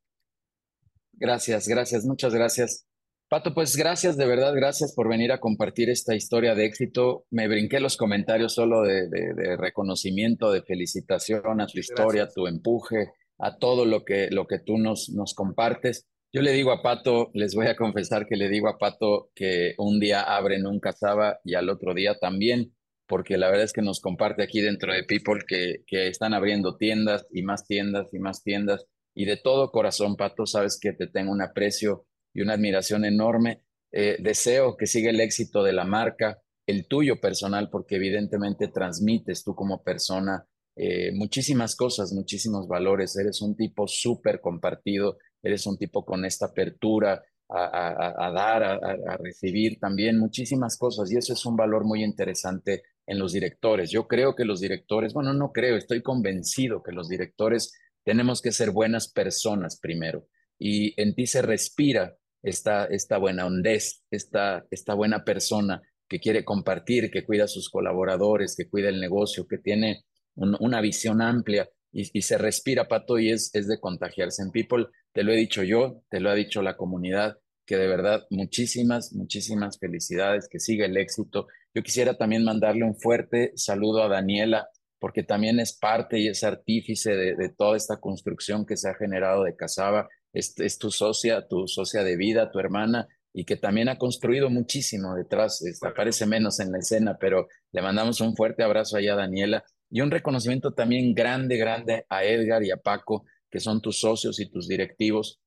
Gracias, gracias, muchas gracias. Pato, pues gracias, de verdad, gracias por venir a compartir esta historia de éxito. Me brinqué los comentarios solo de, de, reconocimiento, de felicitación a tu historia, tu empuje, a todo lo que, lo que tú nos, nos compartes. Yo le digo a Pato, les voy a confesar que le digo a Pato que un día abre Nunca Saba y al otro día también, porque la verdad es que nos comparte aquí dentro de People que, que están abriendo tiendas y más tiendas y más tiendas. Y de todo corazón, Pato, sabes que te tengo un aprecio y una admiración enorme. Eh, deseo que siga el éxito de la marca, el tuyo personal, porque evidentemente transmites tú como persona eh, muchísimas cosas, muchísimos valores. Eres un tipo súper compartido, eres un tipo con esta apertura a, dar, a, recibir también muchísimas cosas y eso es un valor muy interesante en los directores. Yo creo que los directores, bueno, no creo, estoy convencido que los directores tenemos que ser buenas personas primero y en ti se respira esta, esta buena hondez, esta, esta buena persona que quiere compartir, que cuida a sus colaboradores, que cuida el negocio, que tiene una visión amplia y, se respira, Pato, y es, es de contagiarse en People. Te lo he dicho yo, te lo ha dicho la comunidad, que de verdad muchísimas, muchísimas felicidades, que siga el éxito. Yo quisiera también mandarle un fuerte saludo a Daniela, porque también es parte y es artífice de, toda esta construcción que se ha generado de Casaba. Es, es, tu socia, tu socia de vida, tu hermana, y que también ha construido muchísimo detrás. Este, aparece menos en la escena, pero le mandamos un fuerte abrazo allá a Daniela y un reconocimiento también grande, grande a Edgar y a Paco, que son tus socios y tus directivos.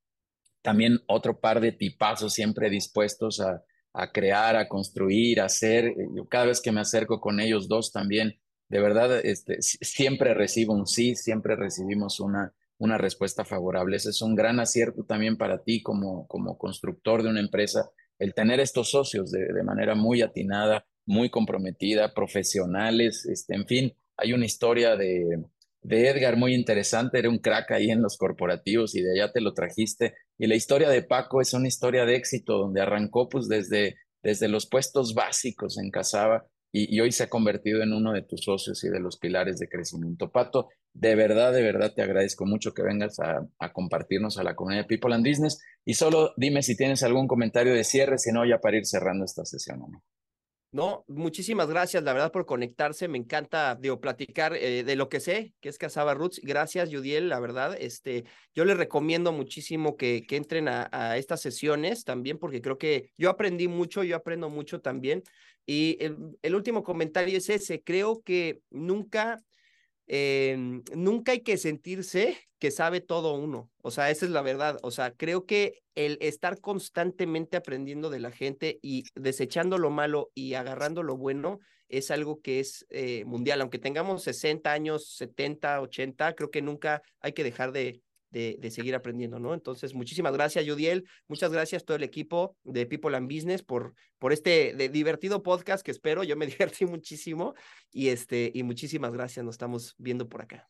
También otro par de tipazos siempre dispuestos a, crear, a construir, a hacer. Yo cada vez que me acerco con ellos dos también, de verdad, este, siempre recibo un sí, siempre recibimos una, una respuesta favorable. Ese es un gran acierto también para ti como, como constructor de una empresa, el tener estos socios de, de manera muy atinada, muy comprometida, profesionales, este, en fin, hay una historia de, Edgar muy interesante, era un crack ahí en los corporativos y de allá te lo trajiste. Y la historia de Paco es una historia de éxito donde arrancó pues desde, desde los puestos básicos en Casaba y, hoy se ha convertido en uno de tus socios y de los pilares de crecimiento. Pato, de verdad, de verdad te agradezco mucho que vengas a, a compartirnos a la comunidad de People and Business y solo dime si tienes algún comentario de cierre, si no, ya para ir cerrando esta sesión. ¿no? No, muchísimas gracias, la verdad, por conectarse. Me encanta, digo, platicar eh, de lo que sé, que es Casaba Roots. Gracias, Yudiel, la verdad. Este, yo les recomiendo muchísimo que, que entren a, estas sesiones también, porque creo que yo aprendí mucho, yo aprendo mucho también. Y el último comentario es ese, creo que nunca Em, nunca hay que sentirse que sabe todo uno. O sea, esa es la verdad. O sea, creo que el estar constantemente aprendiendo de la gente y desechando lo malo y agarrando lo bueno es algo que es eh, mundial. Aunque tengamos 60 años, 70, 80, creo que nunca hay que dejar de, de, seguir aprendiendo, ¿no? Entonces, muchísimas gracias, Yudiel. Muchas gracias todo el equipo de People and Business por, por este divertido podcast que espero. Yo me divertí muchísimo y, este, y muchísimas gracias. Nos estamos viendo por acá.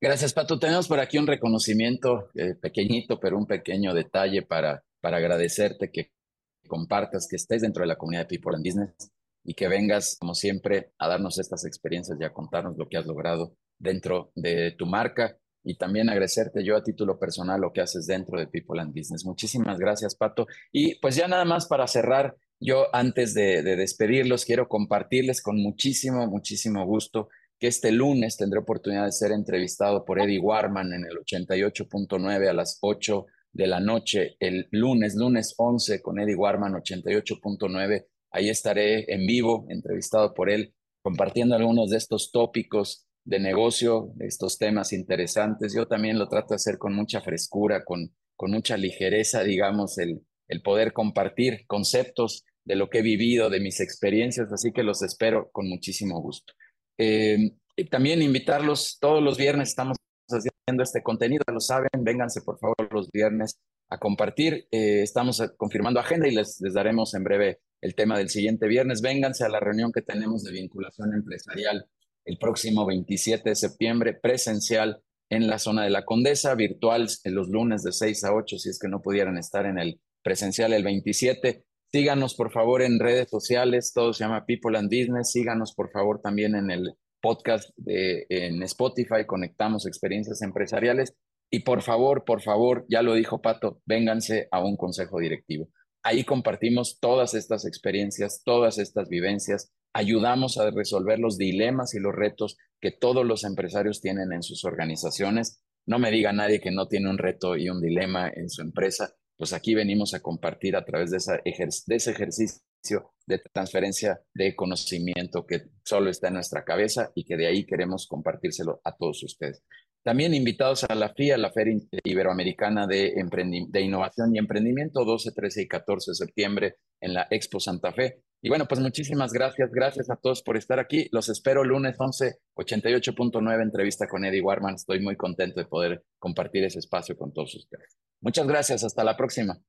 Gracias, Pato. Tenemos por aquí un reconocimiento eh, pequeñito, pero un pequeño detalle para, para agradecerte que compartas, que estés dentro de la comunidad de People and Business y que vengas, como siempre, a darnos estas experiencias y a contarnos lo que has logrado dentro de tu marca y también agradecerte yo a título personal lo que haces dentro de People and Business. Muchísimas gracias, Pato. Y pues ya nada más para cerrar, yo antes de, despedirlos quiero compartirles con muchísimo, muchísimo gusto que este lunes tendré oportunidad de ser entrevistado por Eddie Warman en el 88.9 a las 8 de la noche, el lunes, lunes 11 con Eddie Warman 88.9. Ahí estaré en vivo, entrevistado por él, compartiendo algunos de estos tópicos de negocio, estos temas interesantes. Yo también lo trato de hacer con mucha frescura, con, con mucha ligereza, digamos, el, el poder compartir conceptos de lo que he vivido, de mis experiencias, así que los espero con muchísimo gusto. Eh, y también invitarlos, todos los viernes estamos haciendo este contenido, lo saben, vénganse por favor los viernes a compartir. Eh, estamos confirmando agenda y les, les daremos en breve el tema del siguiente viernes. Vénganse a la reunión que tenemos de vinculación empresarial el próximo 27 de septiembre, presencial en la zona de la Condesa, virtual en los lunes de 6 a 8, si es que no pudieran estar en el presencial el 27. Síganos, por favor, en redes sociales, todo se llama People and Business. Síganos, por favor, también en el podcast de, en Spotify, Conectamos Experiencias Empresariales. Y por favor, por favor, ya lo dijo Pato, vénganse a un consejo directivo. Ahí compartimos todas estas experiencias, todas estas vivencias, ayudamos a resolver los dilemas y los retos que todos los empresarios tienen en sus organizaciones. No me diga nadie que no tiene un reto y un dilema en su empresa, pues aquí venimos a compartir a través de, ese ejercicio de transferencia de conocimiento que solo está en nuestra cabeza y que de ahí queremos compartírselo a todos ustedes. También invitados a la FIA, la Feria Iberoamericana de, de Innovación y Emprendimiento, 12, 13 y 14 de septiembre en la Expo Santa Fe. Y bueno, pues muchísimas gracias, gracias a todos por estar aquí. Los espero lunes 11, 88.9, entrevista con Eddie Warman. Estoy muy contento de poder compartir ese espacio con todos ustedes. Muchas gracias, hasta la próxima.